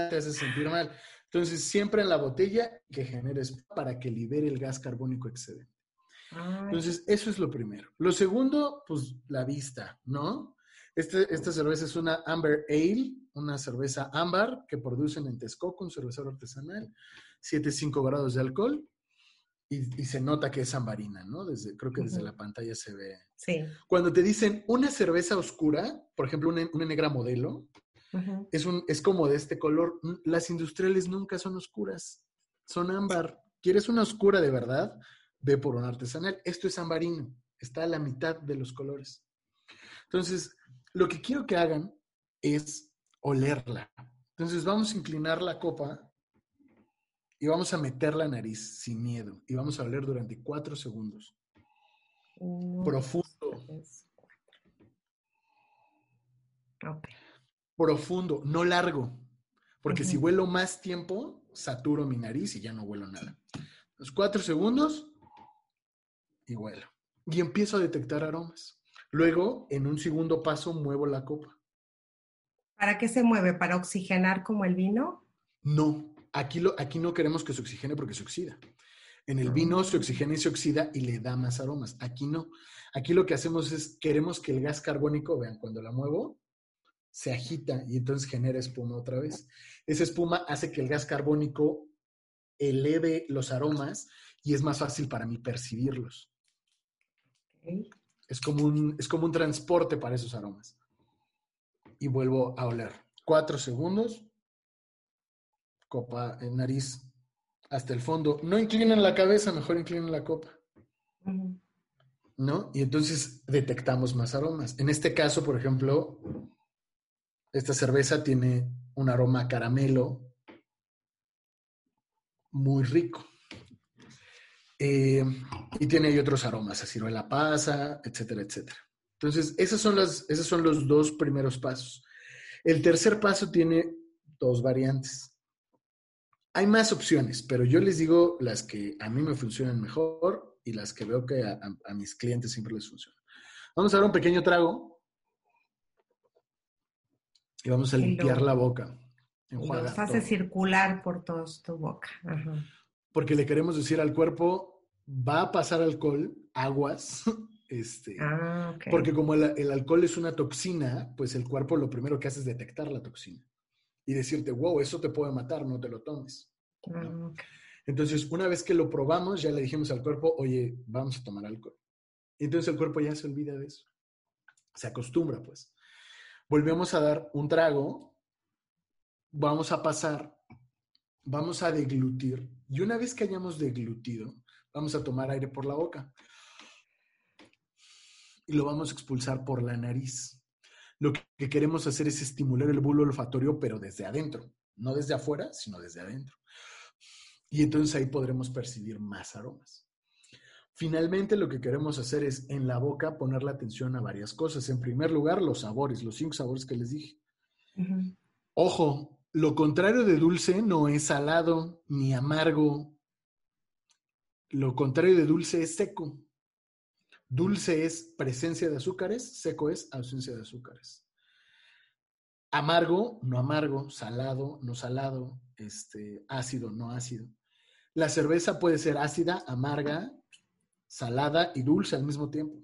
te hace sentir mal. Entonces, siempre en la botella que generes para que libere el gas carbónico excedente. Entonces, eso es lo primero. Lo segundo, pues la vista, ¿no? Este, esta cerveza es una Amber Ale, una cerveza ámbar que producen en Texcoco, un cervecero artesanal, 7,5 grados de alcohol. Y, se nota que es ambarina, ¿no? Desde, creo que desde la pantalla se ve. Sí. Cuando te dicen una cerveza oscura, por ejemplo, una, negra modelo, es, un, es como de este color. Las industriales nunca son oscuras, son ámbar. ¿Quieres una oscura de verdad? Ve por un artesanal. Esto es ambarino, está a la mitad de los colores. Entonces, lo que quiero que hagan es olerla. Entonces, vamos a inclinar la copa y vamos a meter la nariz sin miedo y vamos a oler durante cuatro segundos. Profundo. Profundo, no largo. Porque si huelo más tiempo, saturo mi nariz y ya no huelo nada. Los cuatro segundos y huelo. Y empiezo a detectar aromas. Luego, en un segundo paso, muevo la copa. ¿Para qué se mueve? ¿Para oxigenar como el vino? No, Aquí, lo, aquí no queremos que se oxigene porque se oxida. En el vino se oxigena y se oxida y le da más aromas. Aquí no. Aquí lo que hacemos es, queremos que el gas carbónico, vean, cuando la muevo, se agita y entonces genera espuma otra vez. Esa espuma hace que el gas carbónico eleve los aromas y es más fácil para mí percibirlos. Es, como un, es como un transporte para esos aromas. Y vuelvo a oler. Cuatro segundos copa en nariz hasta el fondo. No inclinen la cabeza, mejor inclinen la copa. ¿No? Y entonces detectamos más aromas. En este caso, por ejemplo, esta cerveza tiene un aroma caramelo muy rico. Eh, y tiene otros aromas, a ciruela pasa, etcétera, etcétera. Entonces, esos son, las, esos son los dos primeros pasos. El tercer paso tiene dos variantes. Hay más opciones, pero yo les digo las que a mí me funcionan mejor y las que veo que a, mis clientes siempre les funcionan. Vamos a dar un pequeño trago y vamos a limpiar la boca. Nos hace circular por toda tu boca. Porque le queremos decir al cuerpo, va a pasar alcohol, aguas, [laughs] este, ah, porque como el, alcohol es una toxina, pues el cuerpo lo primero que hace es detectar la toxina y decirte, wow, eso te puede matar, no te lo tomes. Ah, Entonces, una vez que lo probamos, ya le dijimos al cuerpo, oye, vamos a tomar alcohol. Entonces el cuerpo ya se olvida de eso. Se acostumbra, pues. Volvemos a dar un trago, vamos a pasar, vamos a deglutir. Y una vez que hayamos deglutido, vamos a tomar aire por la boca. Y lo vamos a expulsar por la nariz lo que queremos hacer es estimular el bulbo olfatorio, pero desde adentro, no desde afuera, sino desde adentro. Y entonces ahí podremos percibir más aromas. Finalmente, lo que queremos hacer es en la boca poner la atención a varias cosas. En primer lugar, los sabores, los cinco sabores que les dije. Ojo, lo contrario de dulce no es salado ni amargo. Lo contrario de dulce es seco. Dulce es presencia de azúcares, seco es ausencia de azúcares. Amargo, no amargo, salado, no salado, este, ácido, no ácido. La cerveza puede ser ácida, amarga, salada y dulce al mismo tiempo.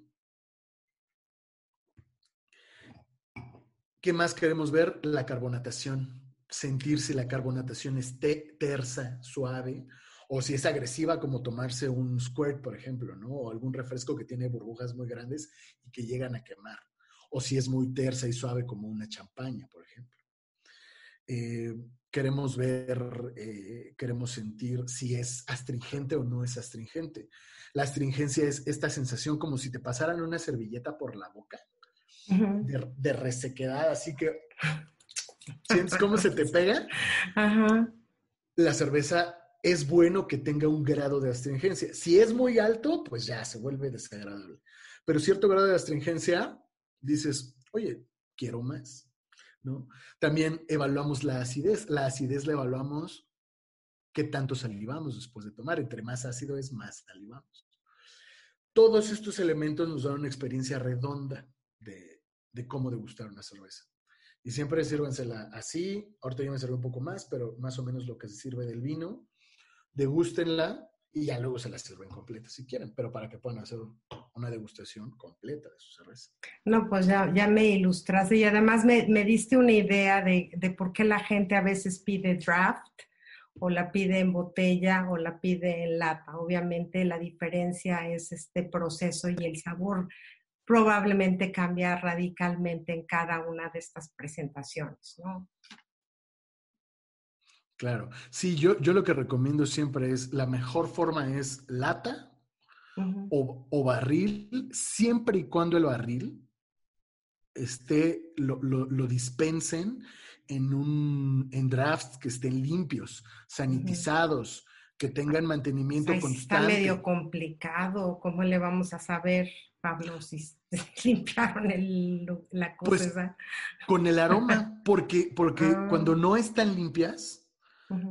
¿Qué más queremos ver? La carbonatación. Sentir si la carbonatación es tersa, suave, o si es agresiva, como tomarse un squirt, por ejemplo, ¿no? O algún refresco que tiene burbujas muy grandes y que llegan a quemar. O si es muy tersa y suave, como una champaña, por ejemplo. Eh, queremos ver, eh, queremos sentir si es astringente o no es astringente. La astringencia es esta sensación como si te pasaran una servilleta por la boca, de, de, resequedad, así que sientes cómo se te pega. La cerveza es bueno que tenga un grado de astringencia. Si es muy alto, pues ya se vuelve desagradable. Pero cierto grado de astringencia, dices, oye, quiero más. ¿No? También evaluamos la acidez. La acidez la evaluamos qué tanto salivamos después de tomar. Entre más ácido es, más salivamos. Todos estos elementos nos dan una experiencia redonda de, de cómo degustar una cerveza. Y siempre sírvansela así. Ahorita yo me sirve un poco más, pero más o menos lo que se sirve del vino degústenla y ya luego se la sirven completa si quieren, pero para que puedan hacer una degustación completa de su cerveza. No, pues ya, ya me ilustraste y además me, me diste una idea de, de, por qué la gente a veces pide draft o la pide en botella o la pide en lata. Obviamente la diferencia es este proceso y el sabor probablemente cambia radicalmente en cada una de estas presentaciones, ¿no? Claro. Sí, yo, yo lo que recomiendo siempre es, la mejor forma es lata o, barril, siempre y cuando el barril esté, lo, dispensen en, un, en drafts que estén limpios, sanitizados, que tengan mantenimiento constante. Está medio complicado, ¿cómo le vamos a saber, Pablo, si [laughs] limpiaron el, la cosa pues, Con el [laughs] aroma, porque, porque ah. cuando no están limpias,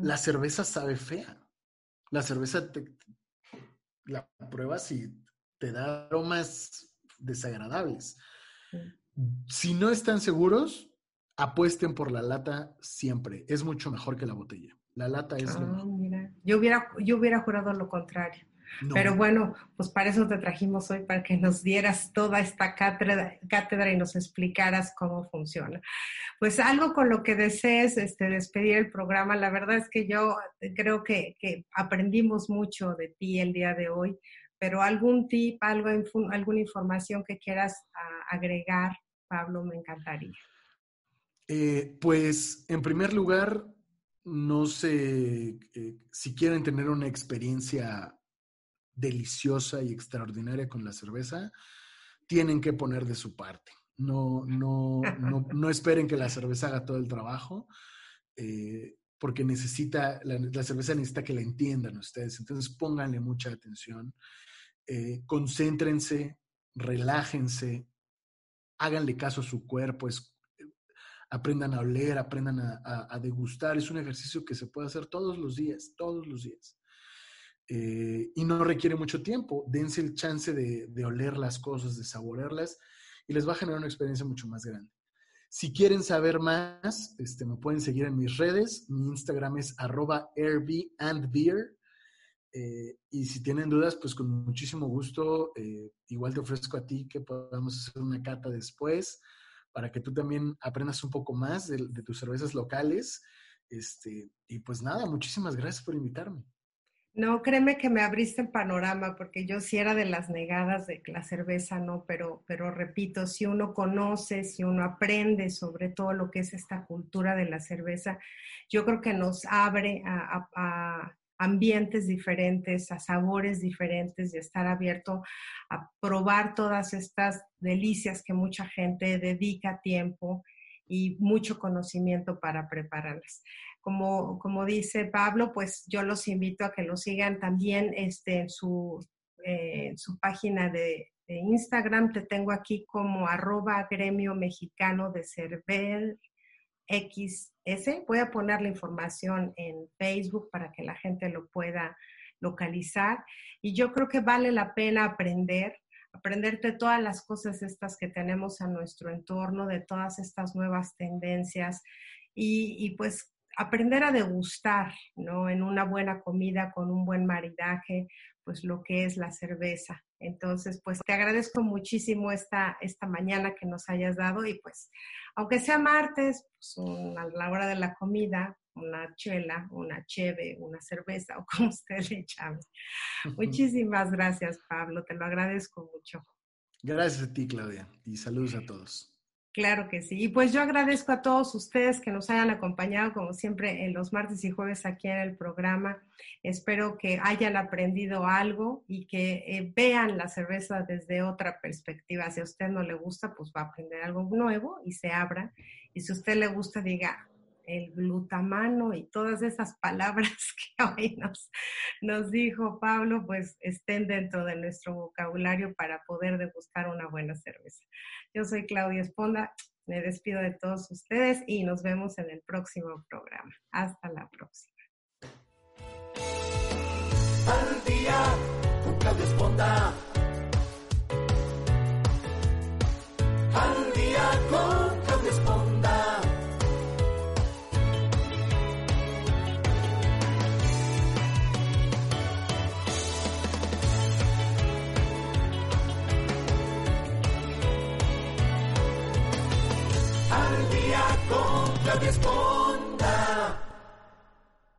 la cerveza sabe fea. La cerveza te, la pruebas y te da aromas desagradables. Si no están seguros, apuesten por la lata siempre. Es mucho mejor que la botella. La lata es ah, Mira. Yo hubiera, yo hubiera jurado lo contrario. Pero bueno, pues para eso te trajimos hoy, para que nos dieras toda esta cátedra, y nos explicaras cómo funciona. Pues algo con lo que desees este, despedir el programa, la verdad es que yo creo que, aprendimos mucho de ti el día de hoy, pero algún tip, algo, alguna información que quieras agregar, Pablo, me encantaría. Eh, pues en primer lugar, no sé eh, si quieren tener una experiencia deliciosa y extraordinaria con la cerveza, tienen que poner de su parte. No, no, no, esperen que la cerveza haga todo el trabajo, eh, porque necesita, la, cerveza necesita que la entiendan ustedes. Entonces pónganle mucha atención, eh, concéntrense, relájense, háganle caso a su cuerpo, aprendan a oler, aprendan a, degustar. Es un ejercicio que se puede hacer todos los días, todos los días. Eh, y no requiere mucho tiempo. Dense el chance de, oler las cosas, de saborearlas y les va a generar una experiencia mucho más grande. Si quieren saber más, este, me pueden seguir en mis redes. Mi Instagram es arroba. Eh, y si tienen dudas, pues con muchísimo gusto, eh, igual te ofrezco a ti que podamos hacer una cata después para que tú también aprendas un poco más de, tus cervezas locales. Este, y pues nada, muchísimas gracias por invitarme. No, créeme que me abriste el panorama, porque yo sí era de las negadas de la cerveza, ¿no? Pero, pero repito, si uno conoce, si uno aprende sobre todo lo que es esta cultura de la cerveza, yo creo que nos abre a ambientes diferentes, a sabores diferentes y estar abierto a probar todas estas delicias que mucha gente dedica tiempo y mucho conocimiento para prepararlas. Como, como dice Pablo, pues yo los invito a que lo sigan también este, en su, eh, su página de, Instagram. Te tengo aquí como arroba gremio mexicano de cervel XS. Voy a poner la información en Facebook para que la gente lo pueda localizar. Y yo creo que vale la pena aprender, aprender de todas las cosas estas que tenemos a nuestro entorno, de todas estas nuevas tendencias y, y pues aprender a degustar, ¿no? En una buena comida, con un buen maridaje, pues lo que es la cerveza. Entonces, pues te agradezco muchísimo esta, esta mañana que nos hayas dado y pues, aunque sea martes, pues a la hora de la comida, una chela, una cheve, una cerveza o como [laughs] usted le llame. Muchísimas gracias, Pablo, te lo agradezco mucho. Gracias a ti, Claudia, y saludos a todos. Claro que sí. Y pues yo agradezco a todos ustedes que nos hayan acompañado, como siempre, en los martes y jueves aquí en el programa. Espero que hayan aprendido algo y que eh, vean la cerveza desde otra perspectiva. Si a usted no le gusta, pues va a aprender algo nuevo y se abra. Y si a usted le gusta, diga, el glutamano y todas esas palabras [laughs] que hoy nos, dijo Pablo, pues estén dentro de nuestro vocabulario para poder degustar una buena cerveza. Yo soy Claudia Esponda, me despido de todos ustedes y nos vemos en el próximo programa. Hasta la próxima.